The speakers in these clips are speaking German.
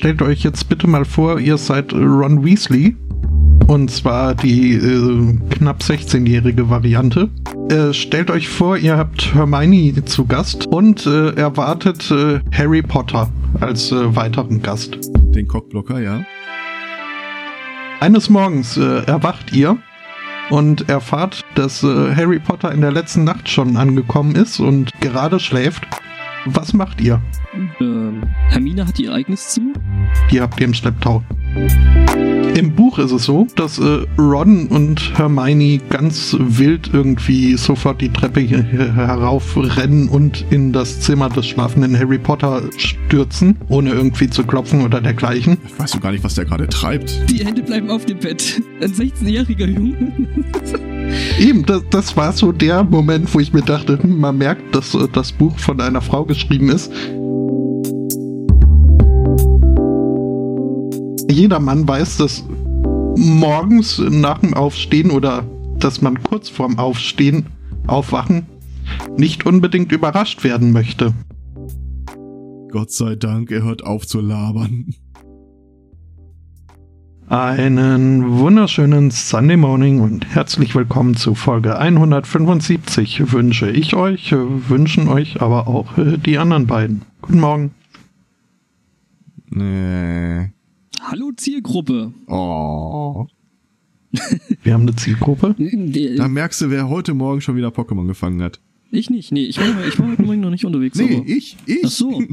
stellt euch jetzt bitte mal vor, ihr seid Ron Weasley. Und zwar die äh, knapp 16-jährige Variante. Äh, stellt euch vor, ihr habt Hermione zu Gast und äh, erwartet äh, Harry Potter als äh, weiteren Gast. Den Cockblocker, ja. Eines Morgens äh, erwacht ihr und erfahrt, dass äh, Harry Potter in der letzten Nacht schon angekommen ist und gerade schläft. Was macht ihr? Ähm, Hermine hat ihr eigenes Zimmer? Die habt ihr im Schlepptau. Im Buch ist es so, dass äh, Ron und Hermione ganz wild irgendwie sofort die Treppe heraufrennen und in das Zimmer des schlafenden Harry Potter stürzen, ohne irgendwie zu klopfen oder dergleichen. Ich weiß du gar nicht, was der gerade treibt. Die Hände bleiben auf dem Bett. Ein 16-jähriger Junge. Eben, das, das war so der Moment, wo ich mir dachte, hm, man merkt, dass äh, das Buch von einer Frau geschrieben ist. Jeder Mann weiß, dass morgens nach dem Aufstehen oder dass man kurz vorm Aufstehen, Aufwachen, nicht unbedingt überrascht werden möchte. Gott sei Dank, er hört auf zu labern. Einen wunderschönen Sunday Morning und herzlich willkommen zu Folge 175 wünsche ich euch, wünschen euch aber auch äh, die anderen beiden. Guten Morgen. Nee. Hallo Zielgruppe. Oh. Wir haben eine Zielgruppe. Da merkst du, wer heute Morgen schon wieder Pokémon gefangen hat. Ich nicht, nee, ich war, ich war heute Morgen noch nicht unterwegs. Nee, aber, ich, ich. ach so.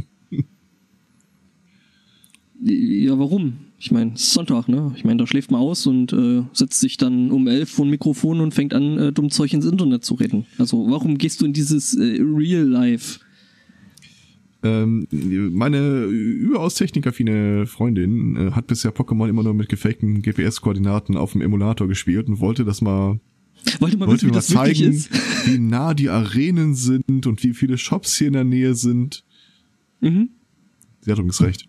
Ja, warum? Ich meine, es ist Sonntag, ne? Ich meine, da schläft man aus und äh, setzt sich dann um elf vor ein Mikrofon und fängt an, äh, dumm Zeug ins Internet zu reden. Also, warum gehst du in dieses äh, Real Life? Ähm, meine überaus technikaffine Freundin äh, hat bisher Pokémon immer nur mit gefakten GPS-Koordinaten auf dem Emulator gespielt und wollte das mal Wollte mal wollte wissen, mal zeigen, wie nah die Arenen sind und wie viele Shops hier in der Nähe sind. Mhm. Sie hat übrigens recht.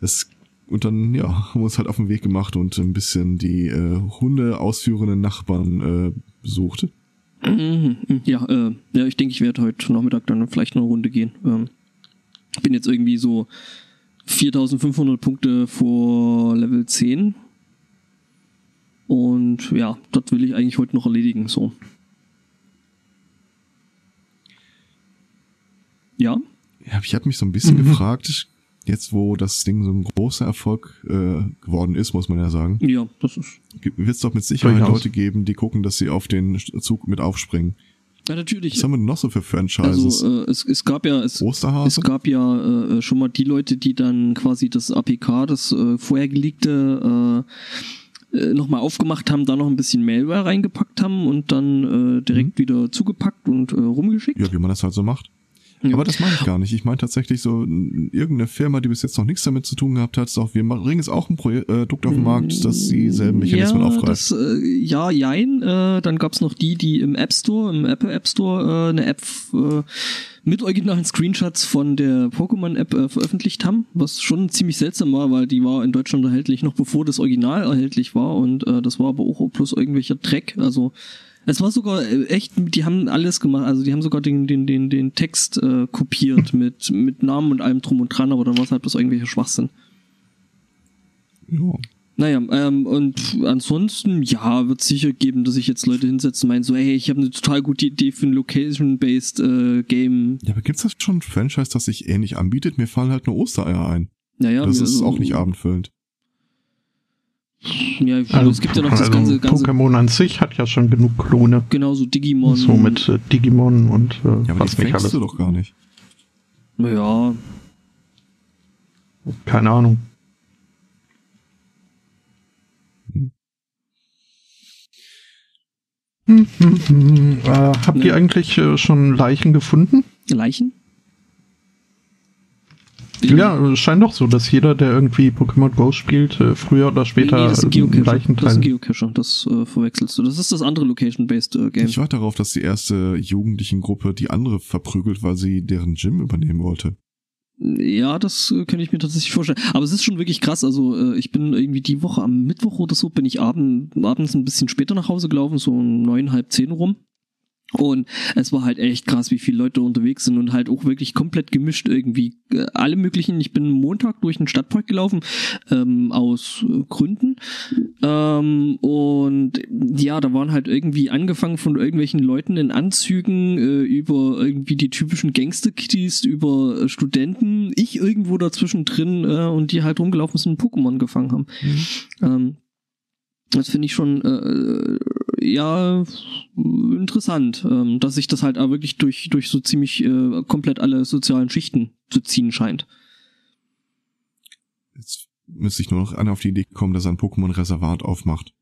Das und dann ja haben wir uns halt auf den Weg gemacht und ein bisschen die äh, Hunde ausführenden Nachbarn äh, besucht. Mhm. Ja, äh, ja, ich denke, ich werde heute Nachmittag dann vielleicht noch eine Runde gehen. Ähm, ich bin jetzt irgendwie so 4500 Punkte vor Level 10. Und ja, das will ich eigentlich heute noch erledigen, so. Ja, Ja, ich habe mich so ein bisschen Mhm. gefragt, jetzt wo das Ding so ein großer Erfolg äh, geworden ist, muss man ja sagen, ja, das ist. wird es doch mit Sicherheit. Leute geben, die gucken, dass sie auf den Zug mit aufspringen. Ja, natürlich. Was haben wir noch so für Franchises? Also, äh, es, es gab ja, es? Es gab ja äh, schon mal die Leute, die dann quasi das APK, das äh, vorher gelegte, äh, äh, nochmal aufgemacht haben, da noch ein bisschen Malware reingepackt haben und dann äh, direkt wieder zugepackt und äh, rumgeschickt. ja, wie man das halt so macht. Aber das meine ich gar nicht. Ich meine tatsächlich so irgendeine Firma, die bis jetzt noch nichts damit zu tun gehabt hat, sagt, wir bringen jetzt auch ein Proje- äh, Produkt auf den Markt, das dieselben Mechanismen ja, aufgreift. Das, äh, ja, jein. Äh, dann gab's noch die, die im App Store, im Apple App Store, äh, eine App äh, mit originalen Screenshots von der Pokémon-App äh, veröffentlicht haben, was schon ziemlich seltsam war, weil die war in Deutschland erhältlich, noch bevor das Original erhältlich war und äh, das war aber auch bloß irgendwelcher Dreck. Also es war sogar äh, echt, die haben alles gemacht, also die haben sogar den, den, den, den Text äh, kopiert mit, mit Namen und allem drum und dran, aber dann war es halt bloß irgendwelcher Schwachsinn. ja. Naja, ähm, und ansonsten, ja, wird sicher geben, dass sich jetzt Leute hinsetzen und meinen so, hey, ich habe eine total gute Idee für ein Location-based äh, Game. ja, aber gibt's das schon ein Franchise, das sich ähnlich anbietet? Mir fallen halt nur Ostereier ein. Naja, das ist also, auch nicht abendfüllend. Ja, also, es gibt ja noch das also ganze, ganze, Pokémon an sich hat ja schon genug Klone. genau so Digimon. So mit äh, Digimon und äh, Ja, aber die was nicht fängst alles. du doch gar nicht. Ja, Keine Ahnung. Hm, hm, hm. Äh, habt Ne. ihr eigentlich äh, schon Leichen gefunden? Leichen? Ja, es scheint doch so, dass jeder, der irgendwie Pokémon Go spielt, äh, früher oder später nee, das ist ein einen Geocacher. Das ist Geocacher, das äh, verwechselst du. Das ist das andere Location-based äh, Game. Ich warte darauf, dass die erste Jugendlichen-Gruppe die andere verprügelt, weil sie deren Gym übernehmen wollte. Ja, das äh, könnte ich mir tatsächlich vorstellen. Aber es ist schon wirklich krass. Also äh, ich bin irgendwie die Woche am Mittwoch oder so bin ich abend, abends ein bisschen später nach Hause gelaufen, so um neun, halb zehn rum. Und es war halt echt krass, wie viele Leute unterwegs sind und halt auch wirklich komplett gemischt irgendwie. Äh, alle möglichen. Ich bin Montag durch den Stadtpark gelaufen, ähm, aus äh, Gründen. Ähm, und ja, da waren halt irgendwie angefangen von irgendwelchen Leuten in Anzügen äh, über irgendwie die typischen Gangster-Kitties, über äh, Studenten, ich irgendwo dazwischen drin äh, und die halt rumgelaufen sind und Pokémon gefangen haben. Mhm. Ähm, das finde ich schon äh, ja interessant, ähm, dass sich das halt auch wirklich durch durch so ziemlich äh, komplett alle sozialen Schichten zu ziehen scheint. Jetzt müsste ich nur noch einer auf die Idee kommen, dass er ein Pokémon-Reservat aufmacht.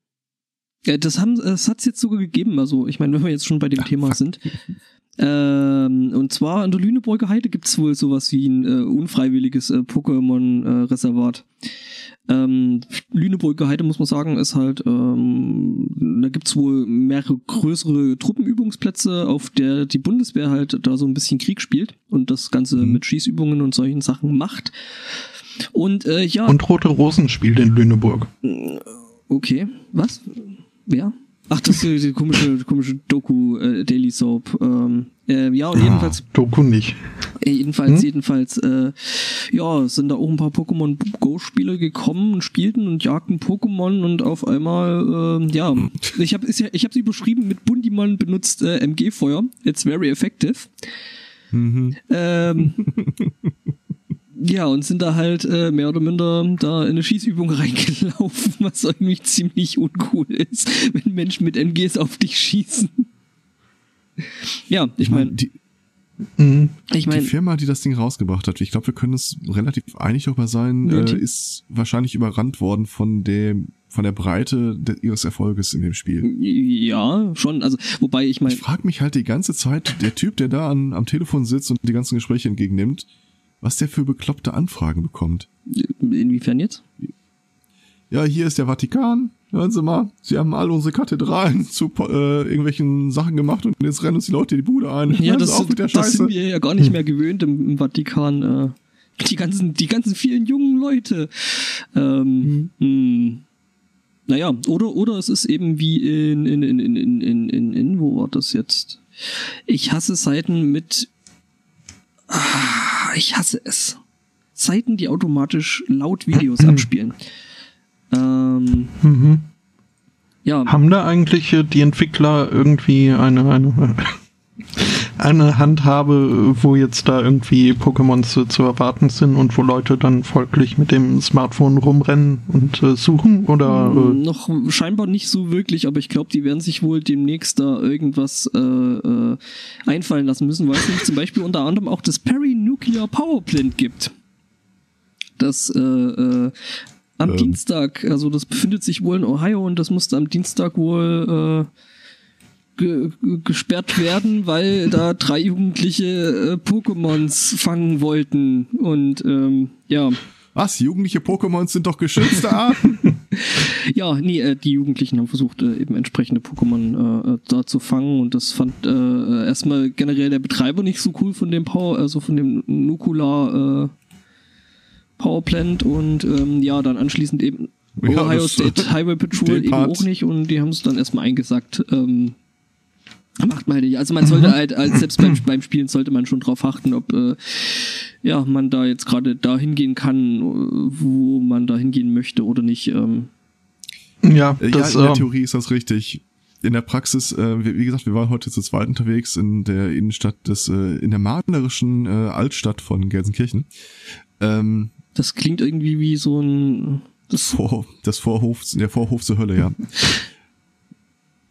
Ja, das haben das hat's jetzt sogar gegeben. Also ich meine, wenn wir jetzt schon bei dem Ja, Thema fuck. sind. Ähm, und zwar an der Lüneburger Heide gibt's wohl sowas wie ein äh, unfreiwilliges äh, Pokémon-Reservat. Ähm, Lüneburger Heide, muss man sagen, ist halt, ähm, da gibt's wohl mehrere größere Truppenübungsplätze, auf der die Bundeswehr halt da so ein bisschen Krieg spielt und das Ganze Mhm. mit Schießübungen und solchen Sachen macht. Und äh, ja, Und Rote Rosen spielt in Lüneburg. Okay, was? Wer? Ach, das ist die, komische, komische Doku äh, Daily Soap. Ähm, äh, ja, und jedenfalls, Doku nicht. äh, jedenfalls, Hm? jedenfalls, äh, ja, sind da auch ein paar Pokémon Go Spieler gekommen und spielten und jagten Pokémon und auf einmal, äh, ja, ich habe ich habe sie überschrieben mit Bundimon benutzt äh, MG Feuer. It's very effective. Mhm. Ähm, ja, und sind da halt äh, mehr oder minder da in eine Schießübung reingelaufen, was irgendwie ziemlich uncool ist, wenn Menschen mit MGs auf dich schießen. Ja, ich meine, die, Mhm. ich die meine, Firma, die das Ding rausgebracht hat, ich glaube, wir können uns relativ einig darüber sein, äh, die- ist wahrscheinlich überrannt worden von dem von der Breite de, ihres Erfolges in dem Spiel. ja, schon, also, wobei ich meine, Ich frage mich halt die ganze Zeit, der Typ, der da an, am Telefon sitzt und die ganzen Gespräche entgegennimmt, was der für bekloppte Anfragen bekommt. Inwiefern jetzt? Ja, hier ist der Vatikan. Hören Sie mal, Sie haben all unsere Kathedralen zu äh, irgendwelchen Sachen gemacht und jetzt rennen uns die Leute in die Bude ein. Ja, das, auch das, ist, das sind wir ja gar nicht mehr gewöhnt im, im Vatikan. Äh die ganzen, die ganzen vielen jungen Leute. Ähm, mhm. Hm. Naja, oder, oder es ist eben wie in, in, in, in, in, in, in, in wo war das jetzt? Ich hasse Seiten mit. Ah, ich hasse es. Seiten, die automatisch laut Videos abspielen. Ähm, Mhm. ja, Haben da eigentlich äh, die Entwickler irgendwie eine, eine, eine Handhabe, wo jetzt da irgendwie Pokémons zu, zu erwarten sind und wo Leute dann folglich mit dem Smartphone rumrennen und äh, suchen? Oder äh, noch scheinbar nicht so wirklich, aber ich glaube, die werden sich wohl demnächst da irgendwas äh, äh, einfallen lassen müssen, weil es nämlich zum Beispiel unter anderem auch das Perry-Nuclear Power Plant gibt. Das äh, äh, am Ähm. Dienstag, also das befindet sich wohl in Ohio und das musste am Dienstag wohl äh, ge ge- gesperrt werden, weil da drei Jugendliche äh, Pokémons fangen wollten und ähm, ja. Was? Jugendliche Pokémons sind doch geschützte Arten? Ja, nee, äh, die Jugendlichen haben versucht, äh, eben entsprechende Pokémon äh, äh, da zu fangen und das fand äh, erstmal generell der Betreiber nicht so cool von dem Power, also von dem Nukular äh, Powerplant und ähm, ja, dann anschließend eben Ja, Ohio State Highway Patrol eben Part. auch nicht und die haben es dann erstmal eingesagt. Ähm, macht man halt nicht. Also man sollte halt, als selbst beim, beim Spielen sollte man schon drauf achten, ob äh, ja man da jetzt gerade da hingehen kann, wo man da hingehen möchte oder nicht. Ähm, ja, Äh, das, ja, in der äh, Theorie ist das richtig. In der Praxis, äh, wie wie gesagt, wir waren heute zu zweit unterwegs in der Innenstadt des, äh, in der malerischen äh, Altstadt von Gelsenkirchen. Ähm, Das klingt irgendwie wie so ein. Das, Vor, das Vorhof, der Vorhof zur Hölle, ja.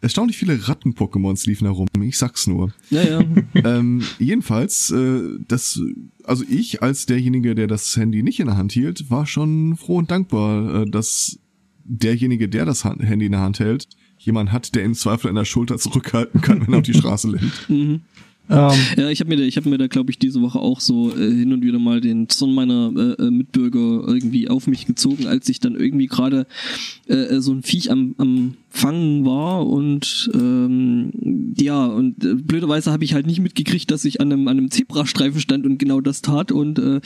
Erstaunlich viele Ratten-Pokémons liefen da rum, ich sag's nur. ja, ja. ähm, jedenfalls, äh, das, also ich als derjenige, der das Handy nicht in der Hand hielt, war schon froh und dankbar, äh, dass derjenige, der das Han- Handy in der Hand hält, jemand hat, der im Zweifel an der Schulter zurückhalten kann, wenn er auf die Straße lenkt. Mhm. Ähm, Ja, ich habe mir, da- ich hab mir da, glaube ich, diese Woche auch so äh, hin und wieder mal den Zorn meiner äh, äh, Mitbürger irgendwie auf mich gezogen, als ich dann irgendwie gerade äh, äh, so ein Viech am, am Fangen war und ähm, ja, und äh, blöderweise habe ich halt nicht mitgekriegt, dass ich an einem, an einem Zebrastreifen stand und genau das tat und äh,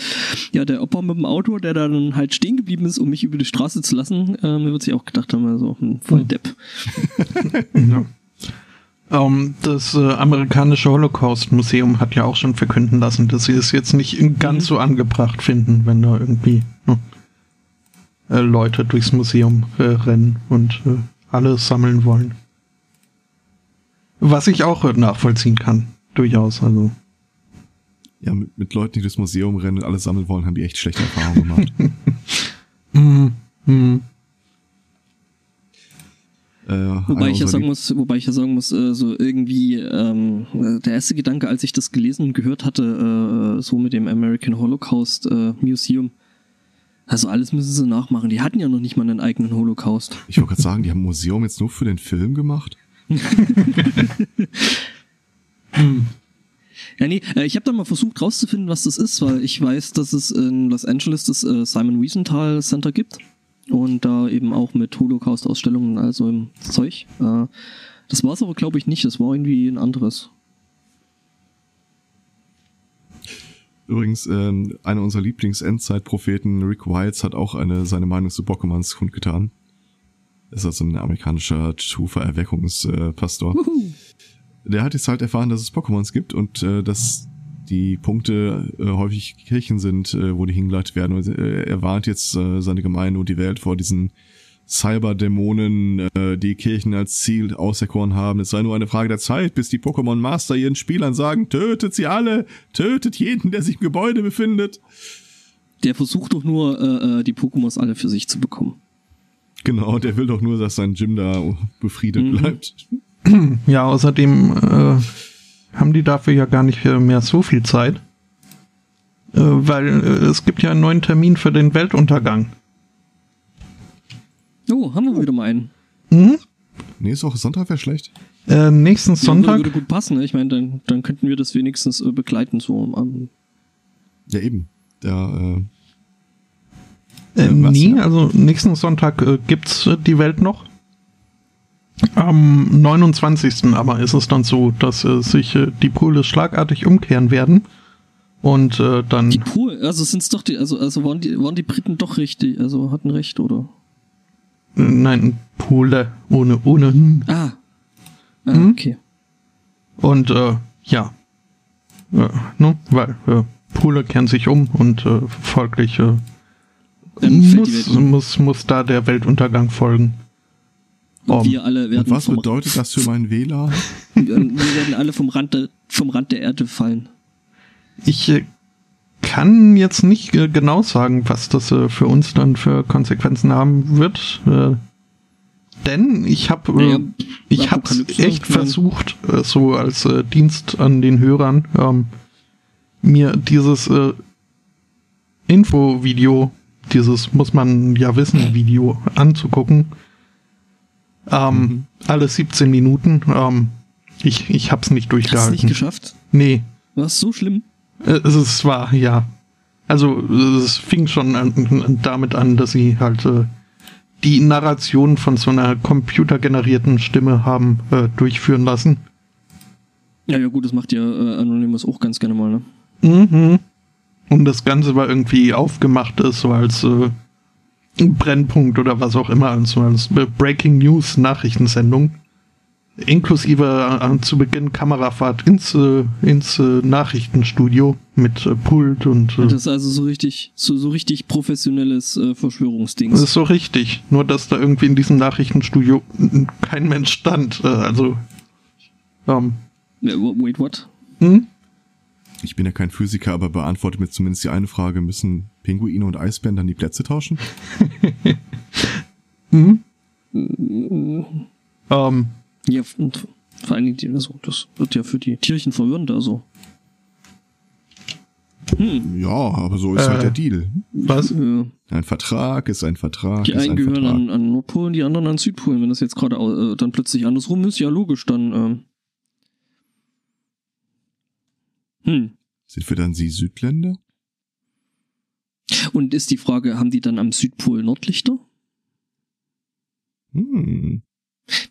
ja, der Opa mit dem Auto, der dann halt stehen geblieben ist, um mich über die Straße zu lassen, äh, mir wird sich auch gedacht haben, also hm, voll Depp. ja. Ähm, das äh, amerikanische Holocaust-Museum hat ja auch schon verkünden lassen, dass sie es jetzt nicht ganz mhm. so angebracht finden, wenn da irgendwie ne, äh, Leute durchs Museum äh, rennen und äh, alles sammeln wollen. Was ich auch nachvollziehen kann, durchaus. Also. Ja, mit, mit Leuten, die durchs Museum rennen und alles sammeln wollen, haben die echt schlechte Erfahrungen gemacht. mm, mm. Äh, wobei ich ja sagen muss, wobei ich ja sagen muss, äh, so irgendwie ähm, der erste Gedanke, als ich das gelesen und gehört hatte, äh, so mit dem American Holocaust äh, Museum, also alles müssen sie nachmachen. Die hatten ja noch nicht mal einen eigenen Holocaust. Ich wollte gerade sagen, die haben ein Museum jetzt nur für den Film gemacht. hm. Ja, nee, äh, ich habe da mal versucht rauszufinden, was das ist, weil ich weiß, dass es in Los Angeles das äh, Simon Wiesenthal Center gibt und da eben auch mit Holocaust-Ausstellungen, also im Zeug. Äh, das war es aber, glaube ich, nicht. Das war irgendwie ein anderes. Übrigens, äh, einer unserer Lieblings-Endzeit-Propheten, Rick Wiles, hat auch eine, seine Meinung zu Bockemans kundgetan. Er ist also ein amerikanischer Schufa-Erweckungspastor. Der hat jetzt halt erfahren, dass es Pokémons gibt und äh, dass die Punkte äh, häufig Kirchen sind, äh, wo die hingeleitet werden. Und, äh, er warnt jetzt äh, seine Gemeinde und die Welt vor diesen Cyberdämonen, äh, die Kirchen als Ziel auserkoren haben. Es sei nur eine Frage der Zeit, bis die Pokémon Master ihren Spielern sagen, tötet sie alle, tötet jeden, der sich im Gebäude befindet. Der versucht doch nur, äh, äh die Pokémons alle für sich zu bekommen. Genau, der will doch nur, dass sein Gym da befriedet mhm. bleibt. Ja, außerdem äh, haben die dafür ja gar nicht mehr so viel Zeit. Äh, weil äh, es gibt ja einen neuen Termin für den Weltuntergang. Oh, haben wir wieder mal einen. Mhm. Nächste Woche Sonntag wäre schlecht. Äh, nächsten Sonntag. Würde, würde gut passen, ne? Ich meine, dann, dann könnten wir das wenigstens äh, begleiten, so um, Ja, eben. Der, äh, äh, nie, also nächsten Sonntag äh, gibt's äh, die Welt noch. Am 29. aber ist es dann so, dass äh, sich äh, die Pole schlagartig umkehren werden. Und äh, dann. Die Pole, also sind es doch die, also, also waren die, waren die Briten doch richtig, also hatten recht, oder? Nein, Pole ohne ohne. Ah. ah hm? okay. Und äh, ja. Äh, ne, weil äh, Pole kehren sich um und äh, folglich äh, muss, muss, muss da der Weltuntergang folgen. Und um, wir alle werden. Und was bedeutet das für meinen WLAN? wir werden alle vom Rand, der, vom Rand der Erde fallen. Ich äh, kann jetzt nicht äh, genau sagen, was das äh, für uns dann für Konsequenzen haben wird. Äh, denn ich habe äh, ja, ich habe echt versucht, äh, so als äh, Dienst an den Hörern, ähm, mir dieses äh, Info-Video, dieses muss man ja wissen Video anzugucken ähm, mhm. Alle 17 Minuten. Ähm, ich ich habe es nicht durchgehalten. Hast du nicht geschafft? Nee. War es so schlimm? Äh, es war, ja. Also es fing schon an, damit an, dass sie halt äh, die Narration von so einer computergenerierten Stimme haben äh, durchführen lassen. Ja, ja gut, das macht ja äh, Anonymous auch ganz gerne mal, ne? Mhm. Und das Ganze war irgendwie aufgemacht ist, so als äh, Brennpunkt oder was auch immer, also als Breaking News Nachrichtensendung. Inklusive äh, zu Beginn Kamerafahrt ins, äh, ins äh, Nachrichtenstudio mit äh, Pult und. Äh, das ist also so richtig, so, so richtig professionelles äh, Verschwörungsding. Das ist so richtig. Nur dass da irgendwie in diesem Nachrichtenstudio kein Mensch stand. Äh, also. Ähm, Wait, what? Hm? Ich bin ja kein Physiker, aber beantwortet mir zumindest die eine Frage, müssen Pinguine und Eisbären dann die Plätze tauschen? mhm. Ähm. Ja, und vor allen Dingen, also, das wird ja für die Tierchen verwirrend, also. Hm. Ja, aber so ist äh, halt der Deal. Was? Ein Vertrag ist ein Vertrag. Die einen gehören an, an Nordpolen, die anderen an Südpolen. Wenn das jetzt gerade äh, dann plötzlich andersrum ist, ja logisch, dann. Ähm, hm. Sind wir dann Sie Südländer? Und ist die Frage, haben die dann am Südpol Nordlichter? Hm.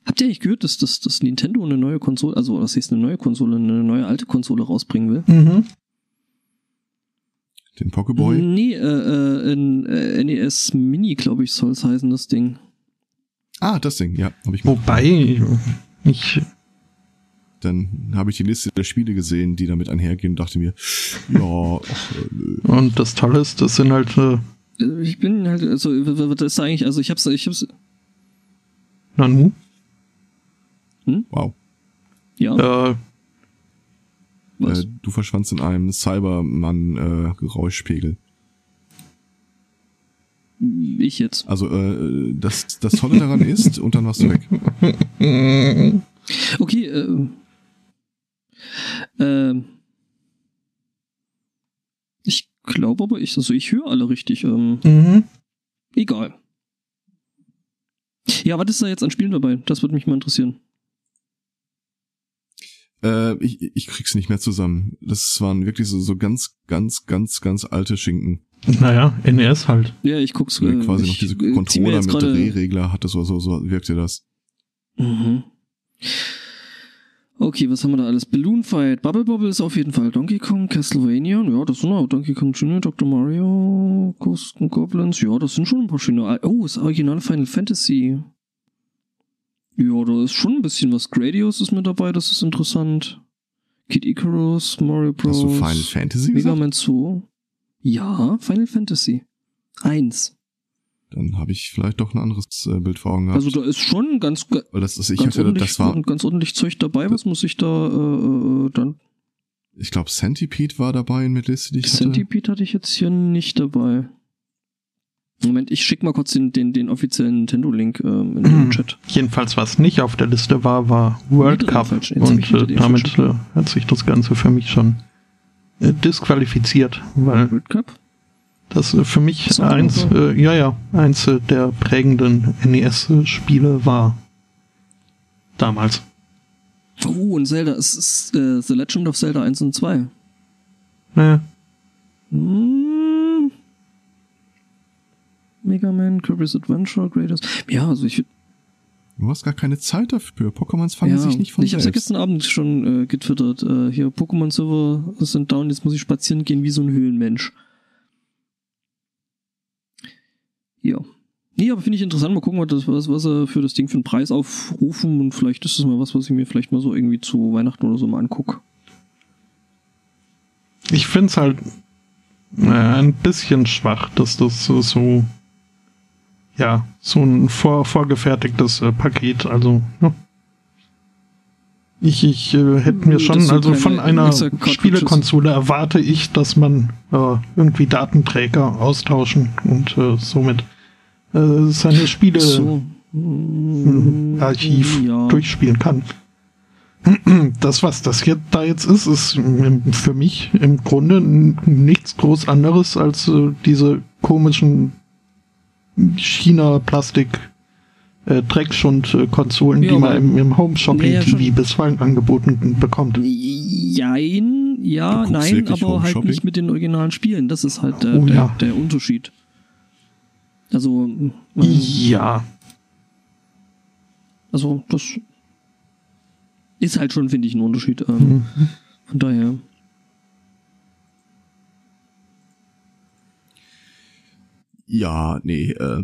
Habt ihr nicht gehört, dass, dass, dass Nintendo eine neue Konsole, also was heißt eine neue Konsole, eine neue alte Konsole rausbringen will? Mhm. Den Pokeboy? Nee, äh, äh, ein äh, NES Mini, glaube ich, soll es heißen, das Ding. Ah, das Ding, ja. Hab ich Wobei, ich Dann habe ich die Liste der Spiele gesehen, die damit einhergehen und dachte mir, ja, ach, äh, nö. Und das Tolle ist, das sind halt äh, Äh, Ich bin halt, also, was ist da eigentlich, also ich hab's, ich hab's, Nanu. wow. ja, Äh, was? Äh, du verschwandst in einem Cybermann-Geräuschpegel. ich jetzt. also äh, das, das Tolle daran ist, und dann warst du weg. Okay, äh, ähm, ich glaube aber ich, also ich höre alle richtig. Ähm, mhm. egal. Ja, was ist da jetzt an Spielen dabei? Das würde mich mal interessieren. Äh, ich, ich krieg's nicht mehr zusammen. Das waren wirklich so, so ganz, ganz, ganz, ganz alte Schinken. Naja, NES halt. Ja, ich guck's. Äh, quasi ich, noch diese Controller mit Drehregler hatte so, so, so wirkte das. Mhm. Okay, was haben wir da alles? Balloon Fight, Bubble Bobble ist auf jeden Fall Donkey Kong, Castlevania, ja, das sind auch Donkey Kong Jr., Dr. Mario, and Goblins, ja, das sind schon ein paar schöne. Oh, das originale Final Fantasy. Ja, da ist schon ein bisschen was. Gradius ist mit dabei, das ist interessant. Kid Icarus, Mario Bros. Hast du Final Fantasy Mega gesagt? Man 2. Ja, Final Fantasy. Eins. Dann habe ich vielleicht doch ein anderes äh, Bild vor Augen gehabt. Also da ist schon ganz, Weil das, das, ich ganz, hatte, ordentlich, das war, ganz ordentlich Zeug dabei. Was muss ich da äh, äh, dann? ich glaube, Centipede war dabei in der Liste, die ich hatte. Centipede hatte ich jetzt hier nicht dabei. Moment, ich schick mal kurz den, den, den offiziellen Nintendo-Link ähm, in den Chat. Jedenfalls, was nicht auf der Liste war, war World Cup. Und äh, damit äh, hat sich das Ganze für mich schon äh, disqualifiziert, weil World Cup? Das äh, für mich auch eins, äh, ja, ja, eins äh, der prägenden NES-Spiele war. Damals. Oh, und Zelda. Es ist äh, The Legend of Zelda 1 und 2. Ne, Hm. Mega Man, Kirby's Adventure, Greatest. Ja, also ich Du hast gar keine Zeit dafür. Pokémons fangen ja, sich nicht von Ich hab's ja selbst. gestern Abend schon äh, getwittert. Äh, hier, Pokémon Silver sind down, jetzt muss ich spazieren gehen wie so ein Höhlenmensch. Ja. Nee, aber finde ich interessant. Mal gucken, was, das, was, was sie für das Ding für einen Preis aufrufen und vielleicht ist das mal was, was ich mir vielleicht mal so irgendwie zu Weihnachten oder so mal angucke. ich find's halt äh, ein bisschen schwach, dass das äh, so, ja, so ein vor, vorgefertigtes äh, Paket, also, ja. Ich, ich äh, hätte mir schon, also von einer. Spielekonsole erwarte ich, dass man äh, irgendwie Datenträger austauschen und äh, somit seine Spiele So. im Archiv Ja. durchspielen kann. Das, was das hier da jetzt ist, ist für mich im Grunde nichts groß anderes als äh, diese komischen China-Plastik äh, Ja, die man im, im Home Shopping Ja, ja, schon. TV bisweilen angeboten bekommt. Jein, ja, nein, aber halt Shopping? nicht mit den originalen Spielen. Das ist halt der, Oh, der, ja. der Unterschied. Also, Ja, also das ist halt schon, finde ich, ein Unterschied. Ähm, Mhm. Von daher. Ja, nee, äh,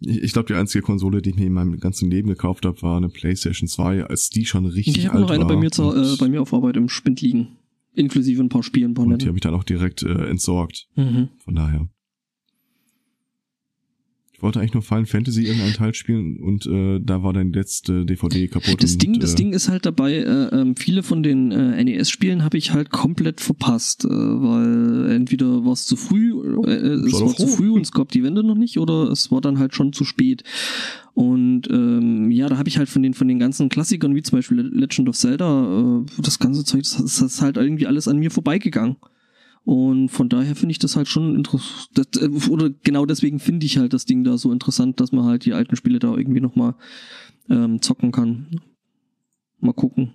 ich, ich glaube, die einzige Konsole, die ich mir in meinem ganzen Leben gekauft habe, war eine PlayStation 2, als die schon richtig Ich habe alt noch eine war. bei mir, zu, und, äh, bei mir auf Arbeit im Spind liegen. Inklusive ein paar Spielen, ein paar und die habe ich dann auch direkt äh, entsorgt. Mhm. Von daher. Ich wollte eigentlich nur Final Fantasy irgendeinen Teil spielen und äh, da war die letzte DVD kaputt. Das und, Ding, das äh, Ding ist halt dabei, äh, ähm, viele von den äh, NES-Spielen habe ich halt komplett verpasst, äh, weil entweder war es zu früh, äh, äh, es war zu früh und es gab die Wände noch nicht, oder es war dann halt schon zu spät. Und ähm, ja, da habe ich halt von den von den ganzen Klassikern, wie zum Beispiel Legend of Zelda, äh, das ganze Zeug, das, das ist halt irgendwie alles an mir vorbeigegangen. Und von daher finde ich das halt schon interessant. Oder genau deswegen finde ich halt das Ding da so interessant, dass man halt die alten Spiele da irgendwie nochmal ähm, zocken kann. Mal gucken.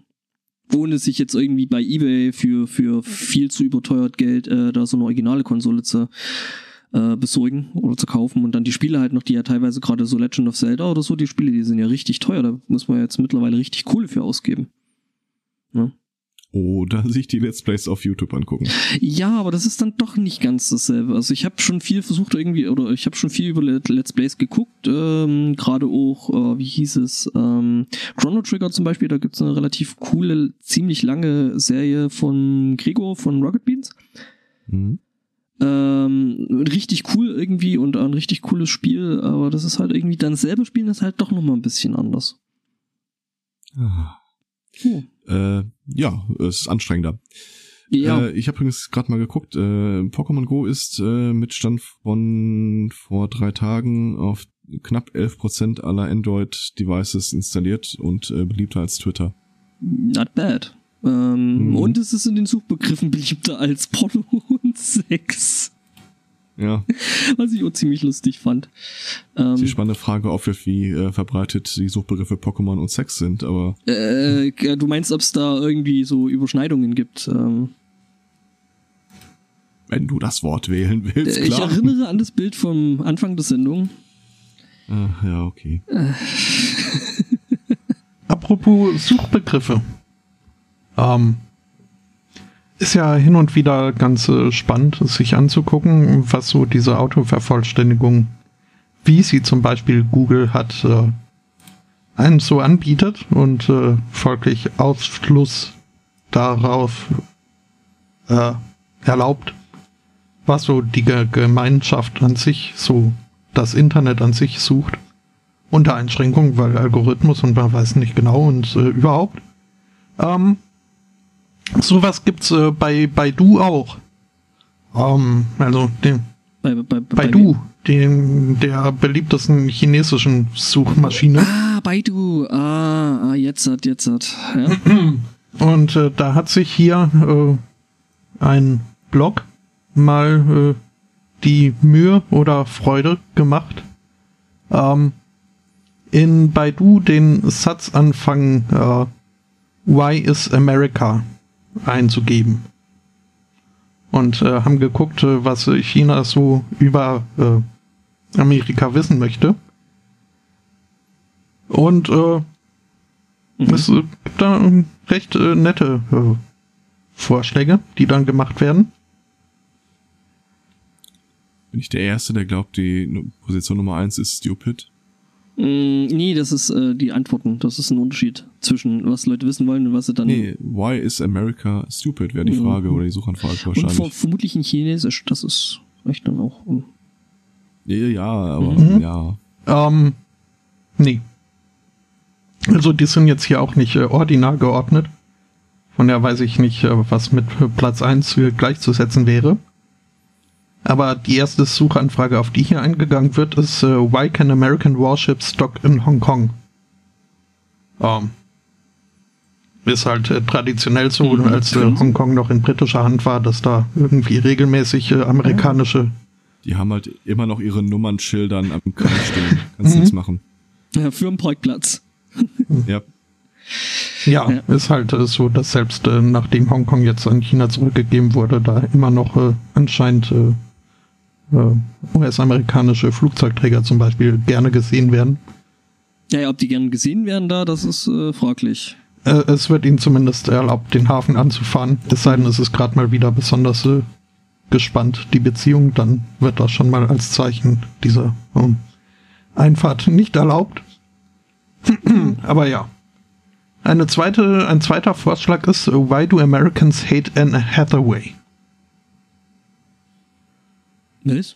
Ohne sich jetzt irgendwie bei Ebay für, für viel zu überteuert Geld äh, da so eine originale Konsole zu äh, besorgen oder zu kaufen und dann die Spiele halt noch, die ja teilweise gerade so Legend of Zelda oder so, die Spiele, die sind ja richtig teuer, da muss man jetzt mittlerweile richtig Kohle für ausgeben. Oder sich die Let's Plays auf YouTube angucken. Ja, aber das ist dann doch nicht ganz dasselbe. Also ich habe schon viel versucht irgendwie, oder ich habe schon viel über Let's Plays geguckt, ähm, gerade auch, äh, wie hieß es, ähm, Chrono Trigger zum Beispiel, da gibt's eine relativ coole, ziemlich lange Serie von Gregor von Rocket Beans. Mhm. Ähm, richtig cool irgendwie und ein richtig cooles Spiel, aber das ist halt irgendwie dann selber spielen, ist halt doch nochmal ein bisschen anders. Ah. Oh. Äh, ja, es ist anstrengender. Ja. Äh, ich habe übrigens gerade mal geguckt, äh, Pokémon Go ist äh, mit Stand von vor drei Tagen auf knapp 11% aller Android-Devices installiert und äh, beliebter als Twitter. Not bad. Ähm, mhm. Und es ist in den Suchbegriffen beliebter als Porno und Sex. Ja. Was ich auch ziemlich lustig fand. Ähm, die spannende Frage, ob wir wie äh, verbreitet die Suchbegriffe Pokémon und Sex sind, aber. Äh, du meinst, ob es da irgendwie so Überschneidungen gibt? Ähm, Wenn du das Wort wählen willst, äh, klar. Ich erinnere an das Bild vom Anfang der Sendung. Ach, ja, okay. Äh. Apropos Suchbegriffe. Ähm, ist ja hin und wieder ganz äh, spannend, sich anzugucken, was so diese Autovervollständigung, wie sie zum Beispiel Google hat, äh, einem so anbietet und äh, folglich Aufschluss darauf äh, erlaubt, was so die Ge Gemeinschaft an sich, so das Internet an sich sucht. Unter Einschränkung, weil Algorithmus und man weiß nicht genau und äh, überhaupt. Ähm, Sowas gibt's äh, bei Baidu auch. Um, ähm, also dem bei, bei, bei Baidu, dem der beliebtesten chinesischen Suchmaschine. Ah, Baidu. Ah, ah jetzt hat, jetzt hat. Ja. Und äh, da hat sich hier äh, ein Blog mal äh, die Mühe oder Freude gemacht, ähm, in Baidu den Satzanfang äh, Why is America einzugeben. Und äh, haben geguckt, äh, was China so über äh, Amerika wissen möchte. Und äh, mhm. es gibt da recht äh, nette äh, Vorschläge, die dann gemacht werden. Bin ich der Erste, der glaubt, die Position Nummer eins ist stupid? Mm, nee, das ist äh, die Antworten. Das ist ein Unterschied zwischen was Leute wissen wollen und was sie dann. Nee, why is America stupid, wäre die mhm. Frage oder die Suchanfrage wahrscheinlich. Und vermutlich in Chinesisch, das ist echt dann auch. Um ja, ja, aber mhm. ja. Ähm, nee. Also die sind jetzt hier auch nicht äh, ordinal geordnet. Von der weiß ich nicht, äh, was mit Platz 1 gleichzusetzen wäre. Aber die erste Suchanfrage, auf die hier eingegangen wird, ist uh, Why can American warships dock in Hong Kong? Um, ähm, ist halt äh, traditionell so, mhm. als äh, Hongkong noch in britischer Hand war, dass da irgendwie regelmäßig äh, amerikanische. Die haben halt immer noch ihre Nummernschildern am Kai stehen. Kannst mhm. nichts machen. Ja, für einen Parkplatz. ja. Ja, ja, ist halt äh, so, dass selbst äh, nachdem Hongkong jetzt an China zurückgegeben wurde, da immer noch äh, anscheinend äh, äh, US-amerikanische Flugzeugträger zum Beispiel gerne gesehen werden. Ja, ja, ob die gerne gesehen werden da, das ist äh, fraglich. Äh, es wird ihnen zumindest erlaubt, den Hafen anzufahren. Es sei denn, es ist gerade mal wieder besonders äh, gespannt, die Beziehung, dann wird das schon mal als Zeichen dieser ähm, Einfahrt nicht erlaubt. Aber ja. Eine zweite, ein zweiter Vorschlag ist, why do Americans hate Anne Hathaway? Was?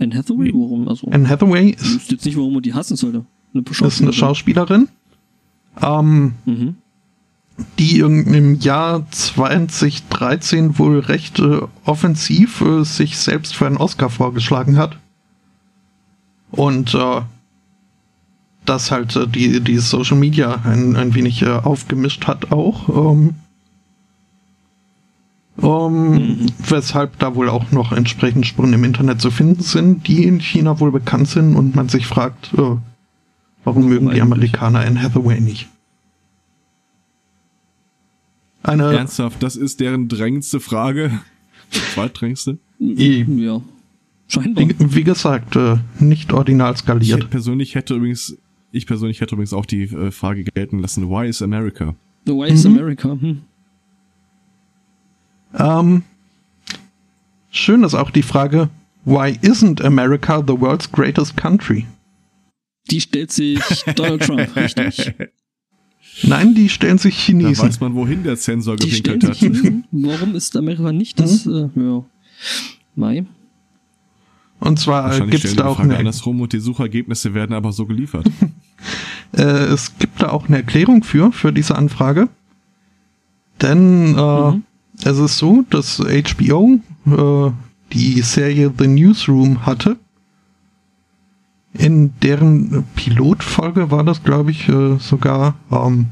Anne Hathaway? Warum? Also, Anne Hathaway ist. Ich jetzt nicht, warum man die hassen sollte. Eine ist eine Schauspielerin. Ähm, mhm. Die im Jahr 2013 wohl recht äh, offensiv äh, sich selbst für einen Oscar vorgeschlagen hat. Und äh, das halt äh, die, die Social Media ein, ein wenig äh, aufgemischt hat auch. Ähm, um, mhm. Weshalb da wohl auch noch entsprechend Spuren im Internet zu finden sind, die in China wohl bekannt sind und man sich fragt, äh, warum mögen die Amerikaner in Hathaway nicht? Eine Ernsthaft, das ist deren drängendste Frage. Zweitdrängendste? Ja. Scheinbar. Wie, wie gesagt, äh, nicht ordinal skaliert. Ich persönlich hätte übrigens, ich persönlich hätte übrigens auch die äh, Frage gelten lassen, why is America? Why is mhm. America? Hm. Ähm, schön ist auch die Frage, why isn't America the world's greatest country? Die stellt sich Donald Trump, richtig? Nein, die stellen sich Da Chinesen. weiß man, wohin der Die stellen gewinkelt hat. Warum ist Amerika nicht das? Äh, ja. Mai. Und zwar gibt es da auch eine, andersrum und die Suchergebnisse werden aber so geliefert. äh, es gibt da auch eine Erklärung für, für diese Anfrage. Denn äh, Mhm. es ist so, dass HBO äh, die Serie The Newsroom hatte. In deren Pilotfolge war das, glaube ich, äh, sogar ähm,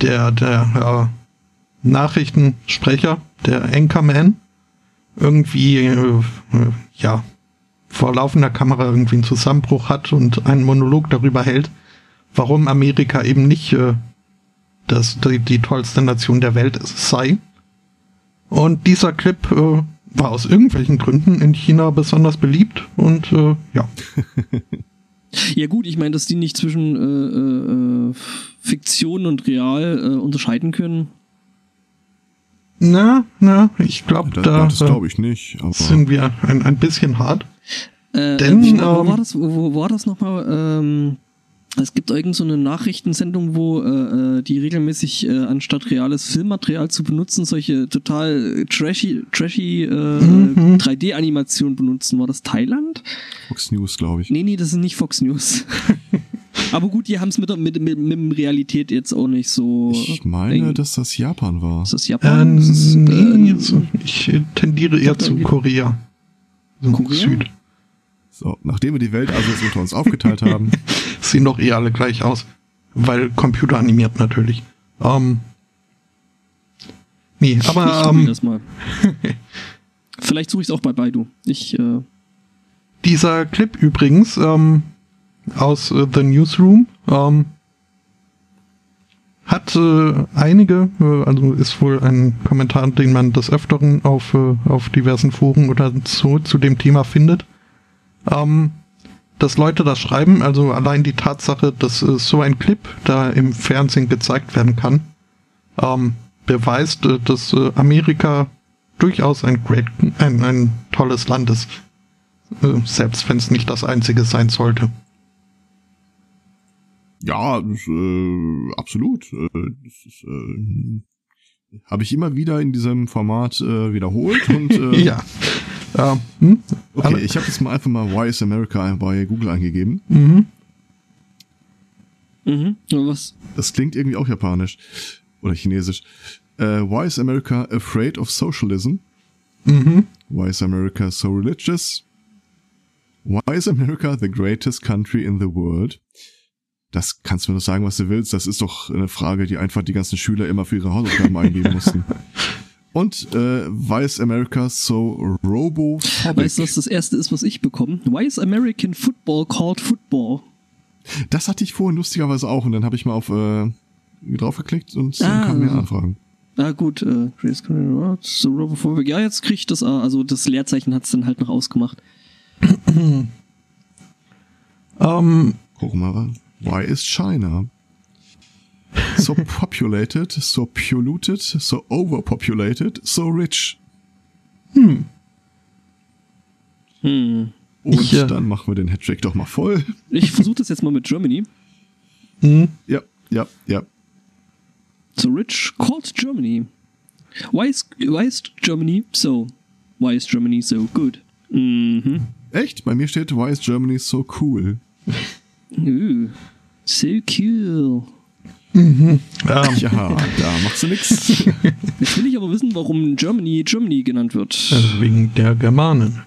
der, der äh, Nachrichtensprecher, der Anchorman, irgendwie, äh, äh, ja, vor laufender Kamera irgendwie einen Zusammenbruch hat und einen Monolog darüber hält, warum Amerika eben nicht äh, das, die, die tollste Nation der Welt sei. Und dieser Clip äh, war aus irgendwelchen Gründen in China besonders beliebt und äh, ja. Ja gut, ich meine, dass die nicht zwischen äh, äh, äh, Fiktion und Real äh, unterscheiden können. Na, na, ich glaube, Das, da das glaube ich nicht. Aber sind wir ein, ein bisschen hart. Äh, Denn, äh, wo, wo ähm, war das? Wo, wo war das nochmal? Ähm, es gibt irgend so eine Nachrichtensendung, wo äh, äh, die regelmäßig äh, anstatt reales Filmmaterial zu benutzen, solche total trashy, trashy äh, Mhm. 3D-Animationen benutzen. War das Thailand? Fox News, glaube ich. Nee, nee, das sind nicht Fox News. Aber gut, die haben es mit, der- mit, mit, mit Realität jetzt auch nicht so. Ich meine, eng. dass das Japan war. Ist das Japan? ist das, nee, äh, jetzt, ich tendiere eher zu Korea. So Korea? Süd. So, nachdem wir die Welt also jetzt unter uns aufgeteilt haben, Sehen doch eh alle gleich aus. Weil computeranimiert natürlich. Ähm, nee, ich aber google ähm, das mal. Vielleicht suche ich es auch bei Baidu. Ich, äh, dieser Clip übrigens ähm, aus äh, The Newsroom ähm, hat äh, einige, äh, also ist wohl ein Kommentar, den man des Öfteren auf, äh, auf diversen Foren oder so zu dem Thema findet, ähm, dass Leute das schreiben, also allein die Tatsache, dass äh, so ein Clip da im Fernsehen gezeigt werden kann, ähm, beweist, äh, dass äh, Amerika durchaus ein, great, ein, ein tolles Land ist. Äh, selbst wenn es nicht das einzige sein sollte. ja, äh, absolut. Äh, das ist, äh, habe ich immer wieder in diesem Format wiederholt und äh, ja. Hm? okay, ich habe jetzt mal einfach mal Why is America bei Google eingegeben. Mhm. mhm. Ja, was? Das klingt irgendwie auch japanisch oder chinesisch. Äh, why is America afraid of socialism? Mhm. Why is America so religious? Why is America the greatest country in the world? Das kannst du mir doch sagen, was du willst. Das ist doch eine Frage, die einfach die ganzen Schüler immer für ihre Hausaufgaben eingeben mussten. Und äh, why is America so robophobic? Weißt du, was das erste ist, was ich bekomme? Why is American Football called Football? Das hatte ich vorhin lustigerweise auch und dann habe ich mal auf äh, draufgeklickt und dann Ah. kamen mehr Anfragen. Ah, gut, äh, Grace Conrad, so Robophobic. Ja, jetzt krieg ich das, äh, also das Leerzeichen hat's dann halt noch ausgemacht. Ähm, Guck mal, why is China so populated, so polluted, so overpopulated, so rich? Hm. Und Ich, äh, dann machen wir den Hattrick doch mal voll. Ich versuche das jetzt mal mit Germany. hm, Ja, ja, ja. So rich called Germany. Why is, why is Germany so? Why is Germany so good? Mhm. Echt? Bei mir steht, why is Germany so cool? Uh, so cool. Ähm, Ja, da macht sie nix. Jetzt will ich aber wissen, warum Germany Germany genannt wird. also wegen der Germanen.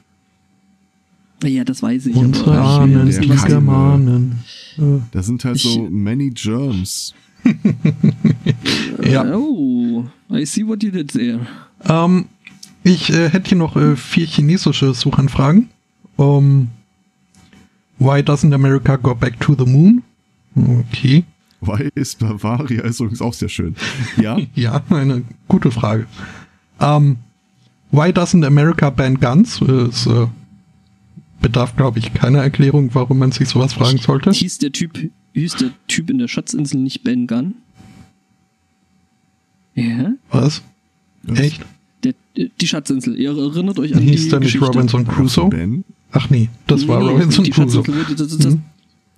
Ja, das weiß ich. Unsere Ahnen, die. Germanen. Da sind halt so Ich- many germs. ja. Oh, I see what you did there. Ähm, ich äh, hätte hier noch äh, vier chinesische Suchanfragen. Um, why doesn't America go back to the moon? Okay. Why is Bavaria ist übrigens auch sehr schön. Ja, Ja, eine gute Frage. Ähm, why doesn't America ban guns? Es äh, bedarf, glaube ich, keiner Erklärung, warum man sich sowas fragen sollte. Hieß der Typ, hieß der Typ in der Schatzinsel nicht Ben Gunn? Ja? Was? Echt? Der, die Schatzinsel. Ihr erinnert euch an Hieß die der nicht Geschichte? Robinson Crusoe? Ben? Ach nee, das war Nee, Robinson die Crusoe. Die- das, das,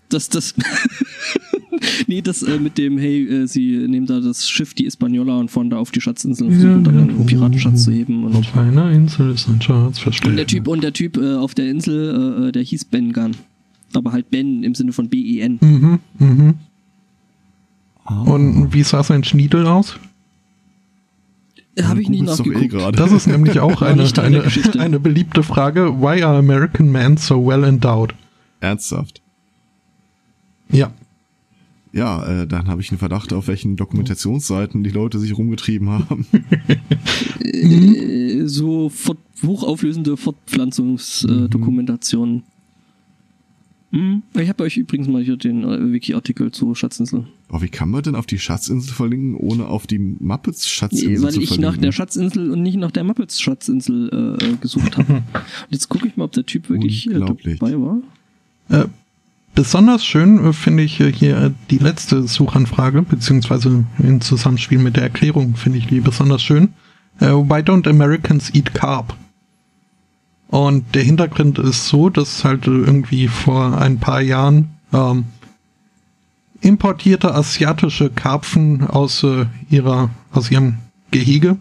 das, das, nee, das äh, mit dem, hey, äh, sie nehmen da das Schiff, die Hispaniola, und fahren da auf die Schatzinsel und versuchen dann einen Piratenschatz zu heben. Und, Auf einer Insel ist ein Schatz versteckt. und der Typ, und der Typ äh, auf der Insel, äh, äh, der hieß Ben Gunn. Aber halt Ben im Sinne von B-E-N. Mhm, mhm. Ah. Und wie sah sein Schniedel aus? Habe ich nicht eh nachgeguckt. gerade. Das ist nämlich auch eine, eine, eine beliebte Frage. Why are American men so well endowed? Ernsthaft. Ja. Ja, äh, dann habe ich einen Verdacht, auf welchen Dokumentationsseiten die Leute sich rumgetrieben haben. Äh, so fort, hochauflösende Fortpflanzungsdokumentationen. Hm. Ich habe euch übrigens mal hier den äh, Wiki-Artikel zu Schatzinsel. Aber wie kann man denn auf die Schatzinsel verlinken, ohne auf die Muppets Schatzinsel Weil zu ich verlinken? nach der Schatzinsel und nicht nach der Muppets Schatzinsel äh, gesucht habe. und jetzt gucke ich mal, ob der Typ wirklich äh, Unglaublich. dabei war. Besonders schön äh, finde ich äh, hier äh, die letzte Suchanfrage, beziehungsweise im Zusammenspiel mit der Erklärung finde ich die besonders schön. Why don't Americans eat carp? Und der Hintergrund ist so, dass halt irgendwie vor ein paar Jahren ähm, importierte asiatische Karpfen aus äh, ihrer aus ihrem Gehege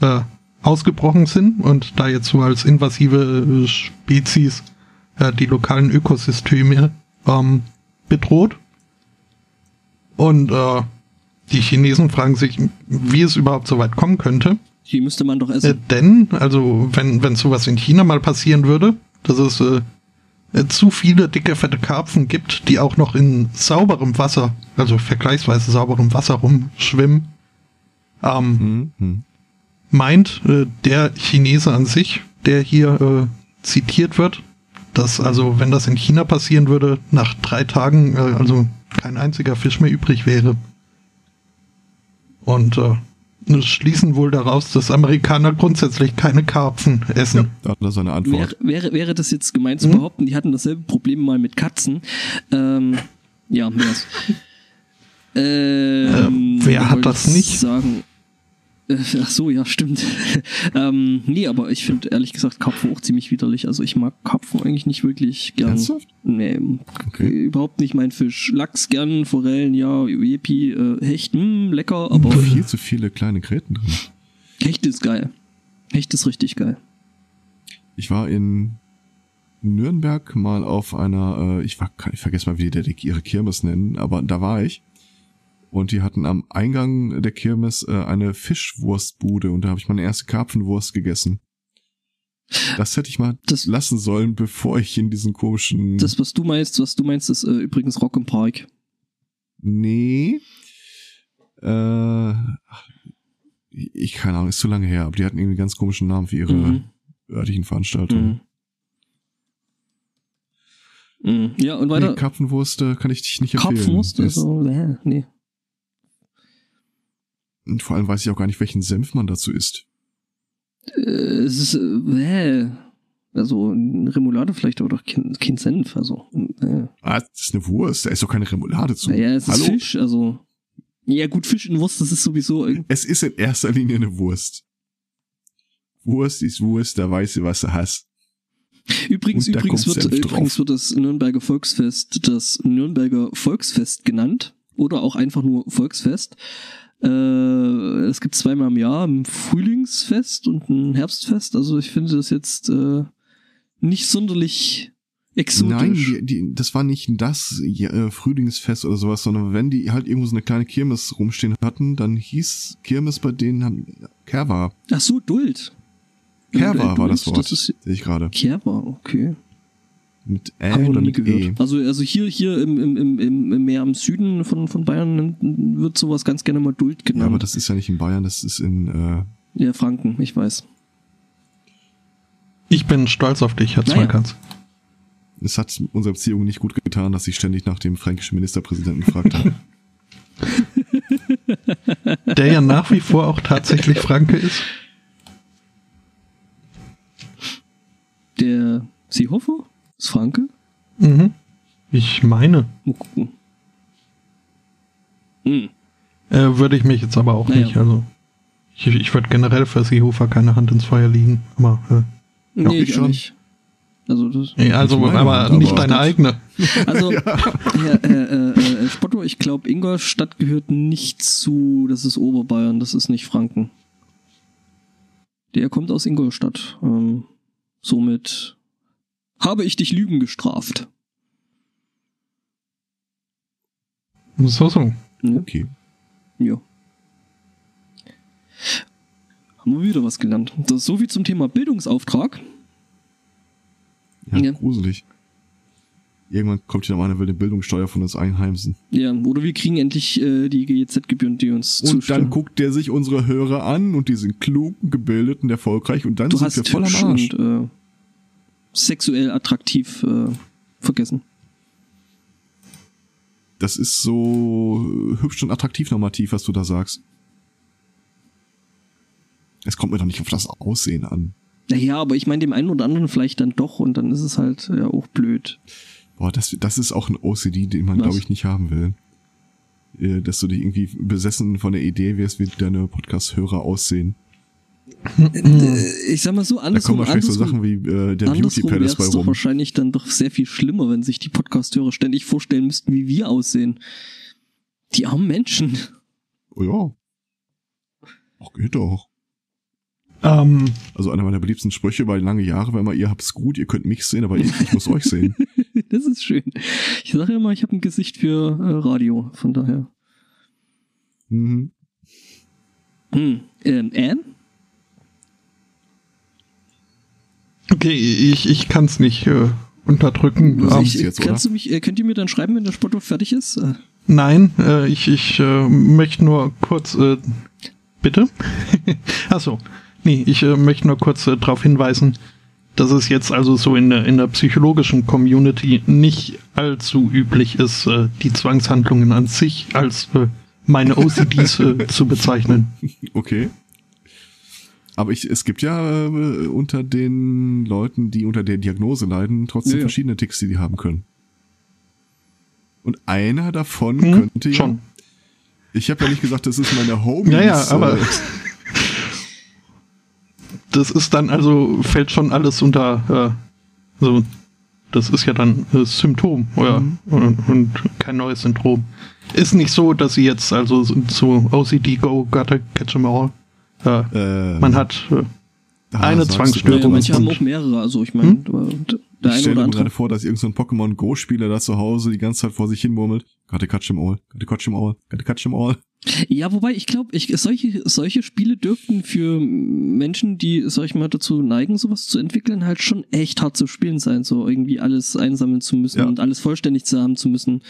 äh, ausgebrochen sind und da jetzt so als invasive Spezies äh, die lokalen Ökosysteme ähm, bedroht. Und äh, die Chinesen fragen sich, wie es überhaupt so weit kommen könnte. Die müsste man doch Äh, essen. denn, also wenn, wenn sowas in China mal passieren würde, dass es äh, äh, zu viele dicke, fette Karpfen gibt, die auch noch in sauberem Wasser, also vergleichsweise sauberem Wasser rumschwimmen, ähm, Hm, hm. meint äh, der Chinese an sich, der hier äh, zitiert wird, dass also, wenn das in China passieren würde, nach drei Tagen äh, also kein einziger Fisch mehr übrig wäre. Und äh, schließen wohl daraus, dass Amerikaner grundsätzlich keine Karpfen essen. Da hat er seine Wäre, Antwort. wäre, wäre das jetzt gemeint zu Hm? behaupten, die hatten dasselbe Problem mal mit Katzen. Ähm, ja, wär's. Ähm, Äh, wer hat das ich nicht? Sagen. Äh, Ach so, ja, stimmt. ähm, nee, aber ich finde ehrlich gesagt Karpfen auch ziemlich widerlich. Also ich mag Karpfen eigentlich nicht wirklich gern. Ernsthaft? Nee, Okay. überhaupt nicht mein Fisch. Lachs gern, Forellen, ja, Jepi, äh, Hecht, mh, lecker, aber Viel zu viele kleine Gräten drin. Hecht ist geil. Hecht ist richtig geil. Ich war in Nürnberg mal auf einer, äh, ich war, ich vergesse mal, wie die die ihre Kirmes nennen, aber da war ich. Und die hatten am Eingang der Kirmes äh, eine Fischwurstbude und da habe ich meine erste Karpfenwurst gegessen. Das hätte ich mal Das- lassen sollen, bevor ich in diesen komischen. Das, was du meinst, was du meinst, ist äh, übrigens Rock im Park. nee. Äh, ich keine Ahnung, ist zu lange her, aber die hatten irgendwie einen ganz komischen Namen für ihre Mhm. örtlichen Veranstaltungen. Mhm. Mhm. Ja, und weiter. Nee, Karpfenwurst äh, kann ich dich nicht empfehlen. Karpfenwurst? Ist- Also, äh, nee. Und vor allem weiß ich auch gar nicht, welchen Senf man dazu isst. Äh, es ist, äh, also, eine Remoulade vielleicht, aber doch kein, kein Senf, also, äh. Ah, das ist eine Wurst, da ist doch keine Remoulade zu. Naja, es ist Hallo? Fisch, also. Ja, gut, Fisch in Wurst, das ist sowieso. Es ist in erster Linie eine Wurst. Wurst ist Wurst, da weißt du, was du hast. Übrigens, übrigens, wird, übrigens wird das Nürnberger Volksfest das Nürnberger Volksfest genannt. Oder auch einfach nur Volksfest. Äh, es gibt zweimal im Jahr ein Frühlingsfest und ein Herbstfest. Also ich finde das jetzt äh, nicht sonderlich exotisch. Nein, die, die, das war nicht das äh, Frühlingsfest oder sowas, sondern wenn die halt irgendwo so eine kleine Kirmes rumstehen hatten, dann hieß Kirmes bei denen haben, Kerwa. Ach so, Duld. Kerwa Äh, war das Wort, ist sehe ich gerade. Kerwa, okay. Mit Ä Haben wir oder mit gehört. E. Also, also hier, hier im, im, im, im, im Meer am Süden von, von Bayern wird sowas ganz gerne mal Duld Ja, aber genannt. das ist ja nicht in Bayern, das ist in, äh, Ja, Franken, ich weiß. Ich bin stolz auf dich, Herr Naja. Zweikatz. es hat unserer Beziehung nicht gut getan, dass ich ständig nach dem fränkischen Ministerpräsidenten gefragt habe. Der ja nach wie vor auch tatsächlich Franke ist. Der Seehofer? Ist Franke? Mhm. Ich meine. Mal gucken. Hm. Äh, würde ich mich jetzt aber auch Naja. nicht. Also Ich, ich würde generell für Seehofer keine Hand ins Feuer legen, aber äh, Nee, ich ich schon. auch nicht. Also das, nee, also Nicht meine aber Hand, nicht aber- deine eigene. Also, ja. äh, äh, äh, Spotto, ich glaube, Ingolstadt gehört nicht zu, das ist Oberbayern, das ist nicht Franken. Der kommt aus Ingolstadt. Ähm, somit habe ich dich Lügen gestraft. So, so. Ja. Okay. ja. Haben wir wieder was gelernt. Das ist so viel zum Thema Bildungsauftrag. Ja, Ja. gruselig. Irgendwann kommt hier noch einer, will die Bildungssteuer von uns einheimsen. Ja, oder wir kriegen endlich äh, die GEZ-Gebühren, die uns Und zustehen. dann guckt der sich unsere Hörer an und die sind klug, gebildet und erfolgreich und dann du sind hast wir voll am Arsch. und äh, sexuell attraktiv äh, vergessen. Das ist so äh, hübsch und attraktiv normativ, was du da sagst. Es kommt mir doch nicht auf das Aussehen an. Naja, aber ich meine dem einen oder anderen vielleicht dann doch und dann ist es halt ja auch blöd. Boah, das, das ist auch ein OCD, den man, glaube ich, nicht haben will. Äh, Dass du dich irgendwie besessen von der Idee wirst, wie deine Podcast-Hörer aussehen. Äh, Ich sag mal so, Da andersrum, kommen wahrscheinlich so Sachen wie äh, der Beauty Palace bei rum. wahrscheinlich dann doch sehr viel schlimmer, wenn sich die Podcast-Hörer ständig vorstellen müssten, wie wir aussehen. Die armen Menschen. Oh ja. Ach, geht doch. Ähm, Also einer meiner beliebsten Sprüche bei lange Jahre war immer, ihr habt's gut, ihr könnt mich sehen, aber ich, ich muss euch sehen. Das ist schön. Ich sage immer, ich habe ein Gesicht für äh, Radio, von daher. Mhm. Hm. Ähm, Anne? Okay, ich, ich kann es nicht äh, unterdrücken. Siehst- ich, jetzt, kannst du mich, äh, könnt ihr mir dann schreiben, wenn der Spotto fertig ist? Äh, Nein, äh, ich, ich äh, möchte nur kurz. Äh, bitte? Achso. Nee, ich äh, möchte nur kurz äh, darauf hinweisen, dass es jetzt also so in der, in der psychologischen Community nicht allzu üblich ist, äh, die Zwangshandlungen an sich als äh, meine OCDs äh, zu bezeichnen. Okay. Aber ich, es gibt ja äh, unter den Leuten, die unter der Diagnose leiden, trotzdem Ja, ja. verschiedene Ticks, die die haben können. Und einer davon Hm, könnte ja. schon. Ich habe ja nicht gesagt, das ist meine Homies. Ja, ja, aber äh, das ist dann also, fällt schon alles unter, äh, so, das ist ja dann äh, Symptom oder, Mhm. und, und kein neues Syndrom. Ist nicht so, dass sie jetzt also so- so OCD go, gotta catch 'em all. Äh, äh, man hat äh, eine Zwangsstörung. ja, manche haben auch mehrere, also ich meine, der Ich stelle mir andere. gerade vor, dass irgendein so Pokémon Go-Spieler da zu Hause die ganze Zeit vor sich hin murmelt. Gotta catch 'em all, gotta catch 'em all, gotta catch 'em all. Ja, wobei ich glaube, ich, solche, solche Spiele dürften für Menschen, die, sag ich mal, dazu neigen, sowas zu entwickeln, halt schon echt hart zu spielen sein, so irgendwie alles einsammeln zu müssen Ja. und alles vollständig zu haben zu müssen.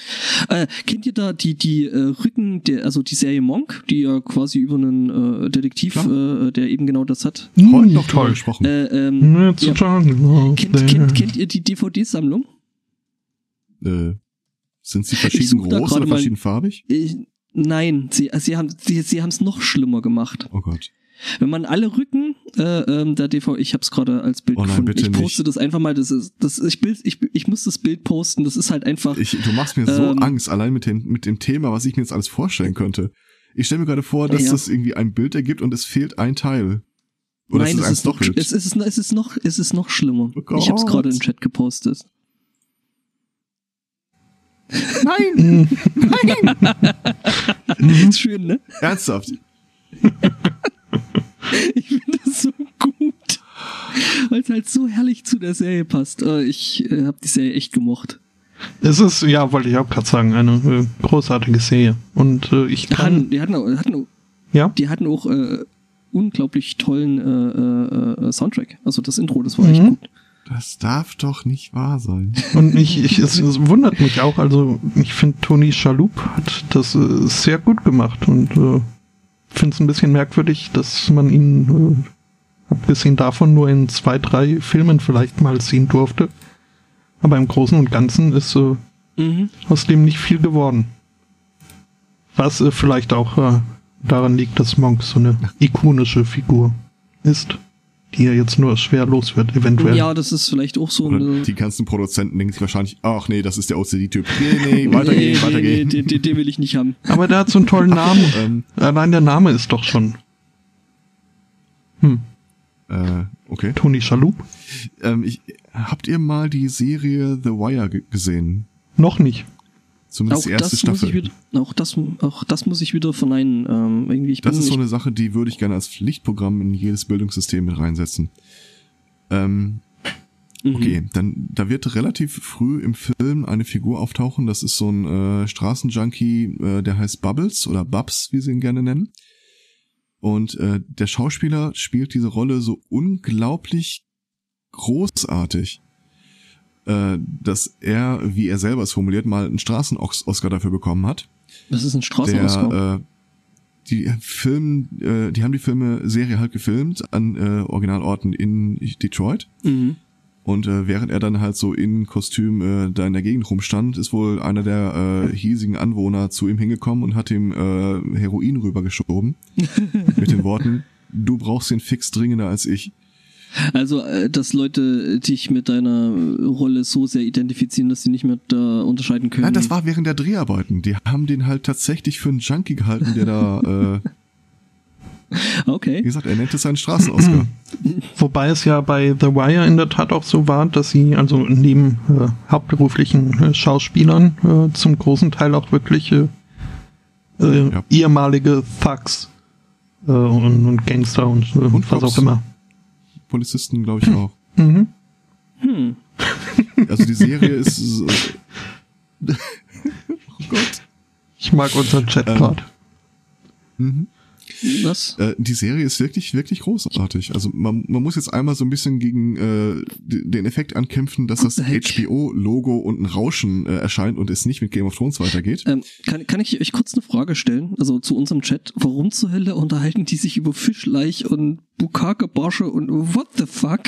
Äh, kennt ihr da die, die äh, Rücken, der, also die Serie Monk, die ja quasi über einen äh, Detektiv, Klar. äh, der eben genau das hat? Hm, Heute noch drüber toll. gesprochen. Äh, ähm, ja. kennt, kennt, kennt ihr die DVD-Sammlung? Äh, sind sie verschieden groß oder mal- verschieden farbig? Ich, nein, sie, sie haben sie, sie haben es noch schlimmer gemacht. Oh Gott. Wenn man alle Rücken äh, ähm, der DV, ich habe es gerade als Bild Oh nein, gefunden. bitte ich poste nicht. das einfach mal. Das ist, das ich Bild, ich, ich muss das Bild posten. Das ist halt einfach. Ich, du machst mir so Ähm. Angst, allein mit dem, mit dem Thema, was ich mir jetzt alles vorstellen könnte. Ich stelle mir gerade vor, dass Ja. das irgendwie ein Bild ergibt und es fehlt ein Teil. Oder nein, es ist es eins ist, noch, es, ist, es ist noch, es ist noch schlimmer. Oh ich habe es gerade im Chat gepostet. Nein! ist schön, ne? Ernsthaft? Ich finde das so gut, weil es halt so herrlich zu der Serie passt. Äh, ich äh, habe die Serie echt gemocht. Es ist, ja, wollte ich auch gerade sagen, eine äh, großartige Serie. Und äh, ich Die hatten, kann, die hatten, auch- hatten, auch- ja, die hatten auch äh, unglaublich tollen äh, äh, äh, Soundtrack. Also das Intro, das war echt Mhm. gut. Das darf doch nicht wahr sein. Und ich, ich es, es wundert mich auch, also ich finde, Tony Schalup hat das äh, sehr gut gemacht und äh, finde es ein bisschen merkwürdig, dass man ihn, äh, abgesehen davon, nur in zwei, drei Filmen vielleicht mal sehen durfte. Aber im Großen und Ganzen ist äh, Mhm. aus dem nicht viel geworden. Was äh, vielleicht auch äh, daran liegt, dass Monk so eine ikonische Figur ist, die er jetzt nur schwer los wird, eventuell. Ja, das ist vielleicht auch so eine. die ganzen Produzenten denken sich wahrscheinlich, ach nee, das ist der OCD-Typ. Nee, nee, weitergehen, nee, weitergehen. Nee, den, den, den will ich nicht haben. Aber der hat so einen tollen Namen. Ähm, Allein der Name ist doch schon. Hm. Äh, okay. Tony Shalhoub? Ähm, ich, habt ihr mal die Serie The Wire ge- gesehen? Noch nicht. Zumindest Auch die erste das, muss Staffel. ich wieder, auch, das, auch das muss ich wieder verneinen. Ähm, irgendwie, ich Das ist so eine Sache, die würde ich gerne als Pflichtprogramm in jedes Bildungssystem mit reinsetzen. Ähm, Mhm. okay, dann da wird relativ früh im Film eine Figur auftauchen. Das ist so ein äh, Straßenjunkie, äh, der heißt Bubbles oder Bubs, wie sie ihn gerne nennen. Und äh, der Schauspieler spielt diese Rolle so unglaublich großartig, äh, dass er, wie er selber es formuliert, mal einen Straßen-Oscar dafür bekommen hat Das ist ein Straßenausgabe. der äh, die Film, äh, die haben die Filme Serie halt gefilmt an äh, Originalorten in Detroit mhm. und äh, während er dann halt so in Kostüm äh, da in der Gegend rumstand, ist wohl einer der äh, hiesigen Anwohner zu ihm hingekommen und hat ihm äh, Heroin rübergeschoben mit den Worten: Du brauchst den fix dringender als ich. Also, äh, dass Leute dich mit deiner Rolle so sehr identifizieren, dass sie nicht mehr da unterscheiden können. Ja, das war während der Dreharbeiten. Die haben den halt tatsächlich für einen Junkie gehalten, der da, äh, wie Okay. gesagt, er nennt es einen Straßenoscar. Wobei es ja bei The Wire in der Tat auch so war, dass sie also neben äh, hauptberuflichen äh, Schauspielern äh, zum großen Teil auch wirklich äh, äh, Ja. ehemalige Thugs äh, und, und Gangster und, äh, Und was Cops. auch immer. Polizisten, glaube ich, auch. Mhm. Hm. Also die Serie ist so, oh Gott. Ich mag unseren Chat Ähm. Mhm. Was? Äh, die Serie ist wirklich, wirklich großartig. Also man, man muss jetzt einmal so ein bisschen gegen äh, den Effekt ankämpfen, dass What das? HBO-Logo und ein Rauschen äh, erscheint und es nicht mit Game of Thrones weitergeht. Ähm, kann, kann ich euch kurz eine Frage stellen? Also zu unserem Chat. Warum zur Hölle unterhalten die sich über Fischleich und Bukake-Barsche und what the fuck?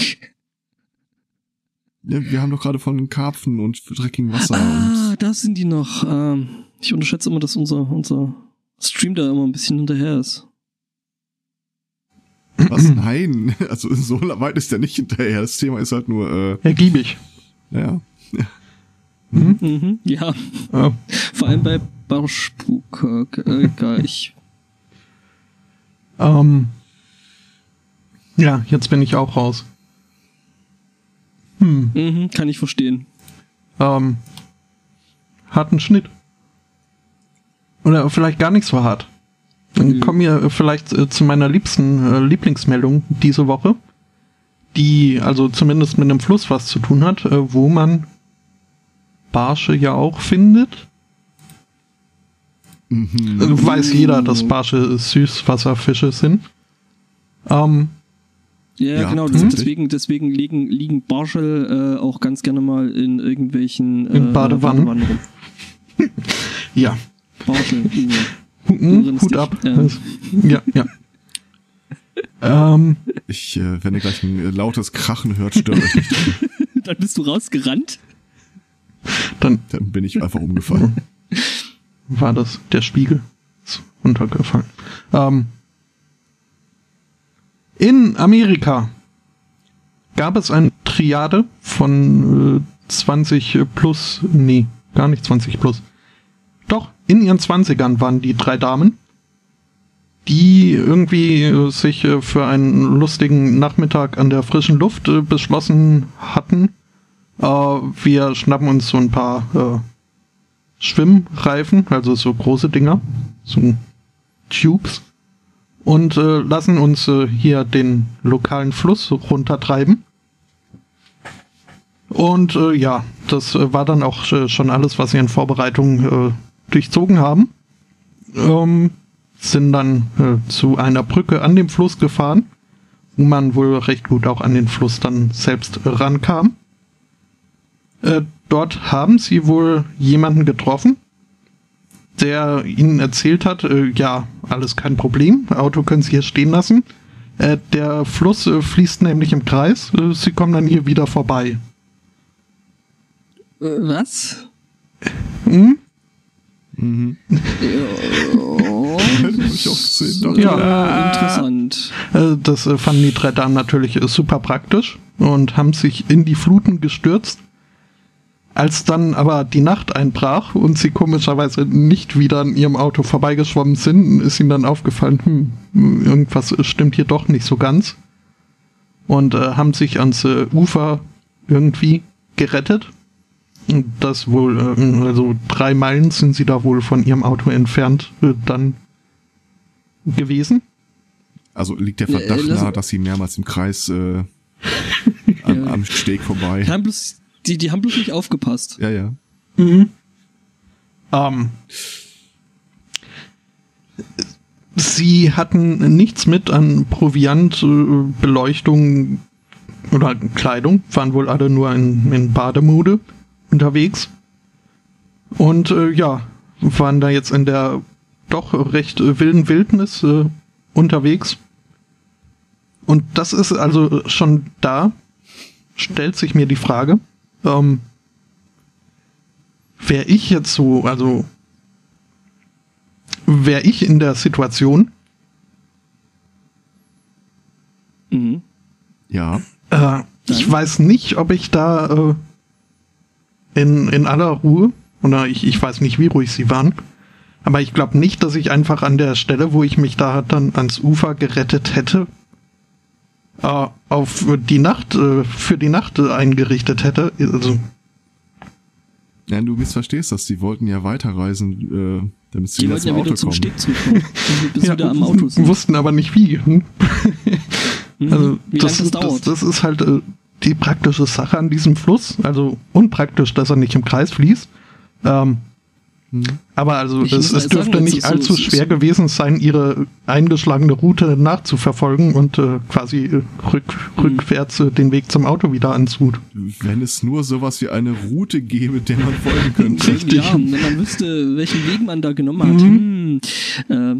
Ja, wir haben doch gerade von Karpfen und dreckigem Wasser Ah, da sind die noch. Ähm, ich unterschätze immer, dass unser, unser Stream da immer ein bisschen hinterher ist. Was? Nein, also so weit ist der nicht hinterher. Das Thema ist halt nur, äh, Ergiebig. naja. Mhm, ja, Äh, vor allem bei Barschbukake. Äh, egal, ich. ähm, ja, jetzt bin ich auch raus. Hm, Mhm, kann ich verstehen. ähm, harten Schnitt. Oder vielleicht gar nicht so hart. Dann Nö. kommen wir äh, vielleicht äh, zu meiner liebsten äh, Lieblingsmeldung diese Woche, die also zumindest mit einem Fluss was zu tun hat, äh, wo man Barsche ja auch findet. Mhm. Äh, Weiß jeder, dass Barsche Süßwasserfische sind. Ähm, Ja, Ja, genau, tatsächlich. deswegen, deswegen liegen, liegen Barschel äh, auch ganz gerne mal in irgendwelchen äh, In Badewannen. rum. ja, Barschel. Hm, Hut ab. Ja. Ja, ja. ähm, Ich, äh, wenn ihr gleich ein äh, lautes Krachen hört, stört euch nicht. Dann bist du rausgerannt. dann Dann bin ich einfach umgefallen. war das der Spiegel. Ist runtergefallen. Ähm, in Amerika gab es eine Triade von äh, 20 plus, nee, gar nicht 20 plus. In ihren 20ern waren die drei Damen, die irgendwie sich äh, für einen lustigen Nachmittag an der frischen Luft äh, beschlossen hatten. Äh, wir schnappen uns so ein paar Schwimmreifen, also so große Dinger, so Tubes, und lassen uns hier den lokalen Fluss runtertreiben. Und äh, ja, das war dann auch schon alles, was sie in Vorbereitung äh, durchzogen haben. Ähm, sind dann äh, zu einer Brücke an dem Fluss gefahren, wo man wohl recht gut auch an den Fluss dann selbst rankam. Äh, dort haben sie wohl jemanden getroffen, der ihnen erzählt hat, äh, ja, alles kein Problem, Auto können sie hier stehen lassen. Äh, der Fluss äh, fließt nämlich im Kreis, äh, sie kommen dann hier wieder vorbei. Was? Hm? Mhm. Hab ich auch gesehen. Doch. Ja. interessant. Äh, das äh, fanden die drei Damen natürlich äh, super praktisch und haben sich in die Fluten gestürzt. als dann aber die Nacht einbrach und sie komischerweise nicht wieder an ihrem Auto vorbeigeschwommen sind, ist ihnen dann aufgefallen, hm, irgendwas stimmt hier doch nicht so ganz. Und äh, haben sich ans äh, Ufer irgendwie gerettet. Das wohl, äh, also drei Meilen sind sie da wohl von ihrem Auto entfernt äh, dann gewesen. Also liegt der Verdacht Äh, lass- nahe, dass sie mehrmals im Kreis äh, am, am Steg vorbei. Die haben bloß, die, die haben bloß nicht aufgepasst. Ja, ja. Ähm, sie hatten nichts mit an Proviant, äh, Beleuchtung oder Kleidung, waren wohl alle nur in, in Bademode unterwegs. Und äh, ja, waren da jetzt in der doch recht äh, wilden Wildnis äh, unterwegs. Und das ist also schon da, stellt sich mir die Frage, ähm, wäre ich jetzt so, also wäre ich in der Situation, Mhm. Ja. äh, ich weiß nicht, ob ich da äh, in, in aller Ruhe, oder ich, ich weiß nicht, wie ruhig sie waren, aber ich glaube nicht, dass ich einfach an der Stelle, wo ich mich da dann ans Ufer gerettet hätte, äh, auf die Nacht, äh, für die Nacht äh, eingerichtet hätte. Also, Ja, du missverstehst das. Die wollten ja weiterreisen, äh, damit sie Die wieder wollten zum ja Auto wieder zum zurückkommen. Und wir bis ja, wieder am Auto sind. wussten aber nicht wie. Hm? Mhm. Also Wie das, lange das das, dauert. das ist halt äh, die praktische Sache an diesem Fluss. Also unpraktisch, dass er nicht im Kreis fließt. Ähm, Hm. Aber also Ich es, es dürfte sagen, nicht so- allzu ist schwer so- gewesen sein, ihre eingeschlagene Route nachzuverfolgen und äh, quasi äh, rück, Mhm. rückwärts äh, den Weg zum Auto wieder anzut. Wenn es nur sowas wie eine Route gäbe, der man folgen könnte. Richtig. Ja, wenn man wüsste, welchen Weg man da genommen hat. Hm. Äh,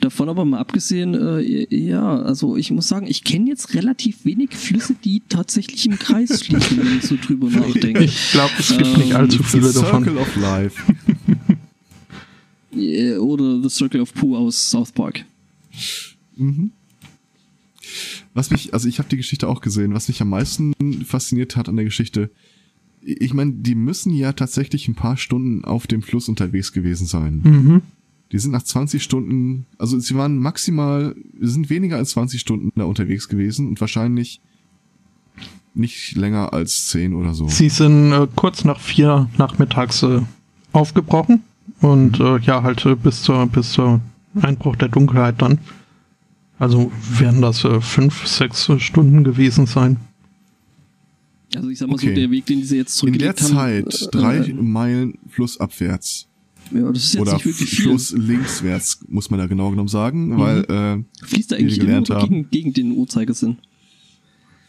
davon aber mal abgesehen, äh, ja, also ich muss sagen, ich kenne jetzt relativ wenig Flüsse, die tatsächlich im Kreis fließen, wenn ich so drüber nachdenke. Ich glaube, es gibt nicht Ähm, allzu It's the viele Circle davon. of Life. Äh, Oder The Circle of Pooh aus South Park. Was mich, also ich habe die Geschichte auch gesehen, was mich am meisten fasziniert hat an der Geschichte, ich meine, die müssen ja tatsächlich ein paar Stunden auf dem Fluss unterwegs gewesen sein. Mhm. Die sind nach 20 Stunden, also sie waren maximal, sind weniger als 20 Stunden da unterwegs gewesen und wahrscheinlich nicht länger als 10 oder so. Sie sind äh, kurz nach vier nachmittags äh, aufgebrochen und äh, ja, halt äh, bis zur bis zur Einbruch der Dunkelheit dann. Also werden das äh, fünf, sechs äh, Stunden gewesen sein. Also ich sag mal Okay. so, der Weg, den sie jetzt In der zurückgelegt haben. Zeit äh, drei äh, Meilen flussabwärts Ja, das ist jetzt oder nicht wirklich viel. Fluss linkswärts, muss man da genau genommen sagen, Mhm. weil äh, Fließt wir eigentlich immer haben. gegen, gegen den Uhrzeigersinn?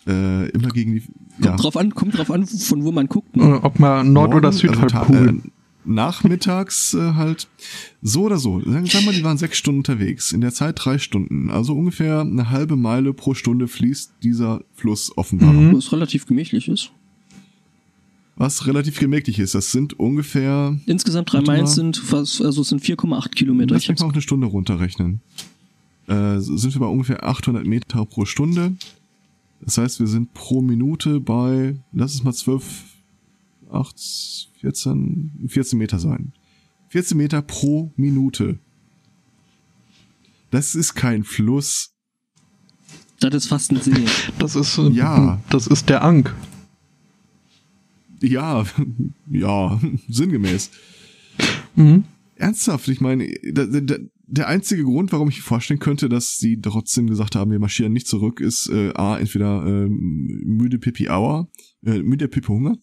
äh, immer gegen die Kommt, ja, drauf an, kommt drauf an, von wo man guckt. Äh, Ne? ob man Nord- Morgen, oder also Südhalbkugel. äh, nachmittags äh, halt so oder so. Sagen wir mal, die waren sechs Stunden unterwegs. In der Zeit drei Stunden. Also ungefähr eine halbe Meile pro Stunde fließt dieser Fluss offenbar. Mhm. Was relativ gemächlich ist. Was relativ gemächlich ist. Das sind ungefähr, Insgesamt drei Meilen sind fast, also es sind 4,8 Kilometer. Ich hab's, auf eine Stunde runterrechnen. Äh, sind wir bei ungefähr 800 Meter pro Stunde. Das heißt, wir sind pro Minute bei, lass es mal 12, 8, 14, 14 Meter sein. 14 Meter pro Minute. Das ist kein Fluss. das ist fast ein See. Das ist äh, Ja. das ist der Ank. Ja, ja, sinngemäß. Mhm. Ernsthaft, ich meine, da, da, der einzige Grund, warum ich mir vorstellen könnte, dass sie trotzdem gesagt haben, wir marschieren nicht zurück, ist äh, A, entweder ähm, müde Pipi Auer, äh, müde Pipi Hunger.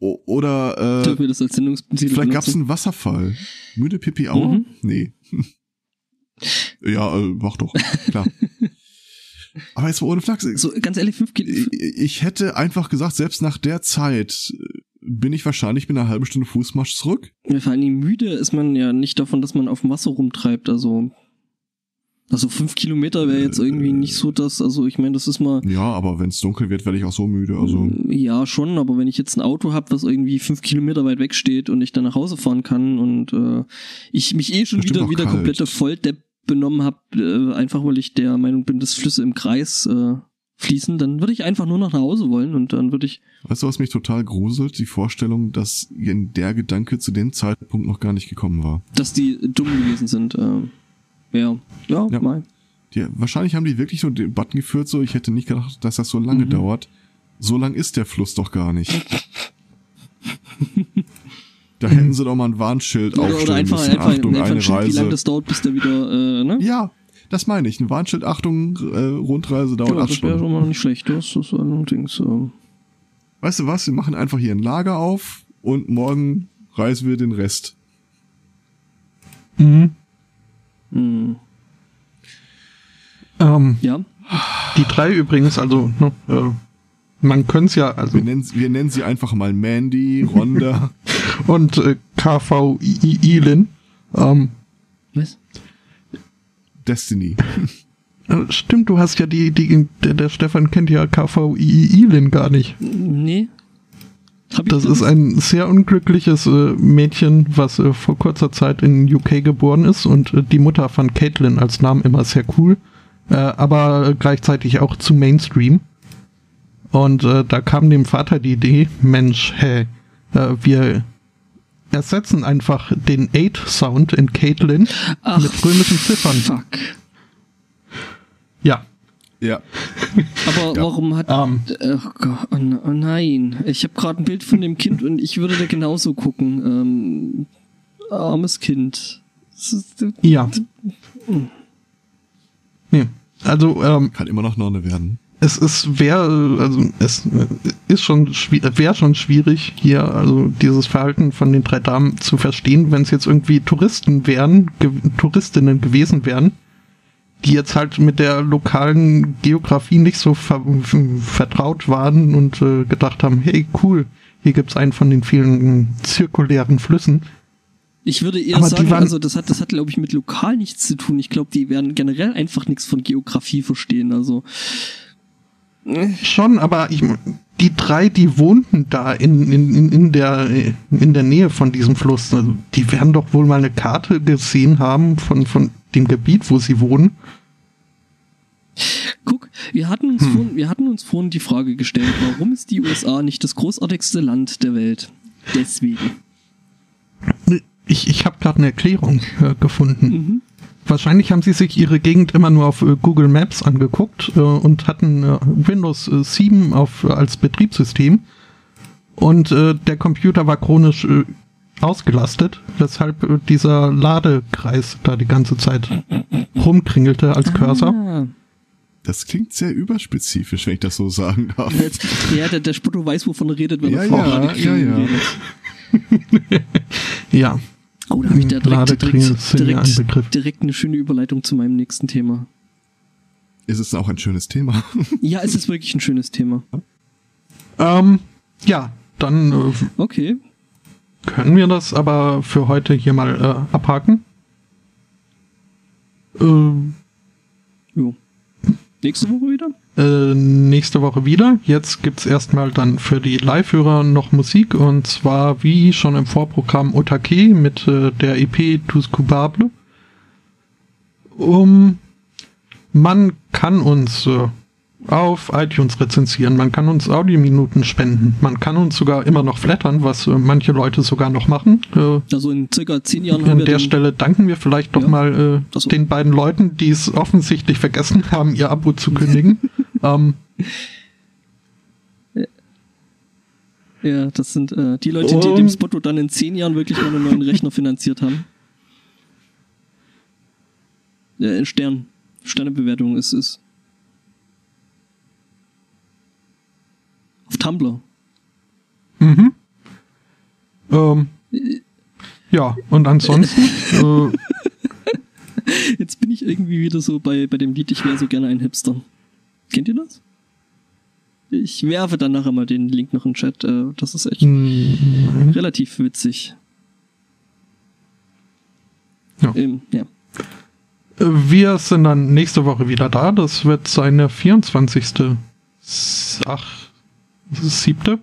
O oder äh, wir das als vielleicht gab's benutzen? einen Wasserfall. Müde Pipi Auer? Mhm. Nee. ja, äh, mach doch, klar. Aber jetzt mal ohne Flachs. So, ganz ehrlich, fünf Kilo. Ich, ich hätte einfach gesagt, selbst nach der Zeit äh, bin ich wahrscheinlich mit einer halben Stunde Fußmarsch zurück. Vor allem müde ist man ja nicht davon, dass man auf dem Wasser rumtreibt. Also, also fünf Kilometer wäre jetzt irgendwie nicht so das. Also ich meine, das ist mal. Ja, aber wenn es dunkel wird, werde ich auch so müde. Also Ja, schon, aber wenn ich jetzt ein Auto habe, was irgendwie fünf Kilometer weit weg steht und ich dann nach Hause fahren kann und äh, ich mich eh schon Bestimmt wieder wieder kalt. komplette Volldepp benommen habe, äh, einfach weil ich der Meinung bin, dass Flüsse im Kreis äh, fließen, dann würde ich einfach nur noch nach Hause wollen und dann würde ich. Weißt du, was mich total gruselt? Die Vorstellung, dass der Gedanke zu dem Zeitpunkt noch gar nicht gekommen war. Dass die dumm gewesen sind. Äh, ja, ja, Ja. mal. Die, wahrscheinlich haben die wirklich so den Button geführt, so ich hätte nicht gedacht, dass das so lange Mhm. dauert. So lang ist der Fluss doch gar nicht. da hätten sie doch mal ein Warnschild Oder, aufstellen oder einfach, müssen. einfach, Achtung, einfach eine ein Schild, wie lange Reise. das dauert, bis der wieder, äh, ne? Ja, das meine ich. Ein Warnschild, Achtung, äh, Rundreise dauert Ja, acht das wäre Stunden. schon mal nicht schlecht. Das ist allerdings. Äh, Weißt du was? Wir machen einfach hier ein Lager auf und morgen reisen wir den Rest. Mhm. Mh, Ähm, ja. die drei übrigens, also ne, äh, man könnte es ja, also Wir nennen, wir nennen sie einfach mal Mandy, Ronda. und äh, KVI-Lin. Ähm, Was? Destiny. äh, stimmt, du hast ja die, die der, der Stefan kennt ja KVI-Lin gar nicht. Nee. Das ist ein sehr unglückliches äh, Mädchen, was äh, vor kurzer Zeit in UK geboren ist und äh, die Mutter fand Caitlin als Namen immer sehr cool, aber gleichzeitig auch zu Mainstream. Und da kam dem Vater die Idee, Mensch, hä, äh, wir ersetzen einfach den 8-Sound in Caitlin Ach, mit römischen Ziffern. Fuck. Ja. Aber Ja. warum hat. Ähm, Oh, Gott, oh, oh nein. Ich habe gerade ein Bild von dem Kind und ich würde da genauso gucken. Ähm, armes Kind. Ja. Nee. Also, ähm, Kann immer noch Nonne werden. es ist wäre also es äh, ist schon wäre schon schwierig hier also dieses Verhalten von den drei Damen zu verstehen, wenn es jetzt irgendwie Touristen wären, ge Touristinnen gewesen wären, die jetzt halt mit der lokalen Geografie nicht so ver vertraut waren und äh, gedacht haben, hey cool, hier gibt's einen von den vielen zirkulären Flüssen. Ich würde eher Aber sagen, also das hat, das hat, glaube ich, mit lokal nichts zu tun. Ich glaube, die werden generell einfach nichts von Geografie verstehen. Also Schon, aber ich, die drei, die wohnten da in, in, in, in, der, in der Nähe von diesem Fluss, also die werden doch wohl mal eine Karte gesehen haben von, von dem Gebiet, wo sie wohnen. Guck, wir hatten Hm. uns vorhin, wir hatten uns vorhin die Frage gestellt, warum ist die USA nicht das großartigste Land der Welt? Deswegen. Ich, ich habe gerade eine Erklärung äh, gefunden. Mhm. Wahrscheinlich haben sie sich ihre Gegend immer nur auf äh, Google Maps angeguckt äh, und hatten äh, Windows äh, 7 auf, äh, als Betriebssystem. Und äh, der Computer war chronisch äh, ausgelastet, weshalb dieser Ladekreis da die ganze Zeit rumkringelte als Cursor. Ah, Das klingt sehr überspezifisch, wenn ich das so sagen darf. jetzt, ja, der, der Spotto weiß, wovon er redet, wenn Ja, er vorher ja, ja, ja. Ja, Oh, da habe ich da direkt, direkt, ja direkt, Begriff. direkt eine schöne Überleitung zu meinem nächsten Thema. Ist es auch ein schönes Thema? Ja, es ist wirklich ein schönes Thema. ähm, ja, dann äh, Okay. Können wir das aber für heute hier mal äh, abhaken. Äh, Jo. Nächste Woche wieder? äh, nächste Woche wieder. Jetzt gibt's erstmal dann für die Live-Hörer noch Musik und zwar wie schon im Vorprogramm Otake mit äh, der EP Tous. Um, man kann uns äh, auf iTunes rezensieren, man kann uns Audiominuten spenden, man kann uns sogar immer noch flattern, was äh, manche Leute sogar noch machen. Äh, Also in circa zehn Jahren an der Stelle danken wir vielleicht doch Ja. mal äh, so. den beiden Leuten, die es offensichtlich vergessen haben, ihr Abo zu kündigen. ähm, Ja, das sind äh, die Leute, die dem Spotto dann in zehn Jahren wirklich mal einen neuen Rechner finanziert haben. Äh, Stern. Sternebewertung ist es. Auf Tumblr. mhm. ähm, ja, und ansonsten, äh, Jetzt bin ich irgendwie wieder so bei, bei dem Lied, ich wäre so gerne ein Hipster. Kennt ihr das? Ich werfe dann nachher mal den Link noch in den Chat. Äh, das ist echt mh, relativ witzig. Ja. Ähm, ja. wir sind dann nächste Woche wieder da. Das wird seine 24. S- Ach, siebte.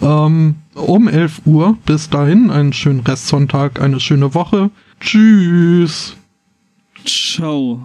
Ähm, um 11 Uhr. Bis dahin einen schönen Restsonntag, eine schöne Woche. Tschüss. Ciao.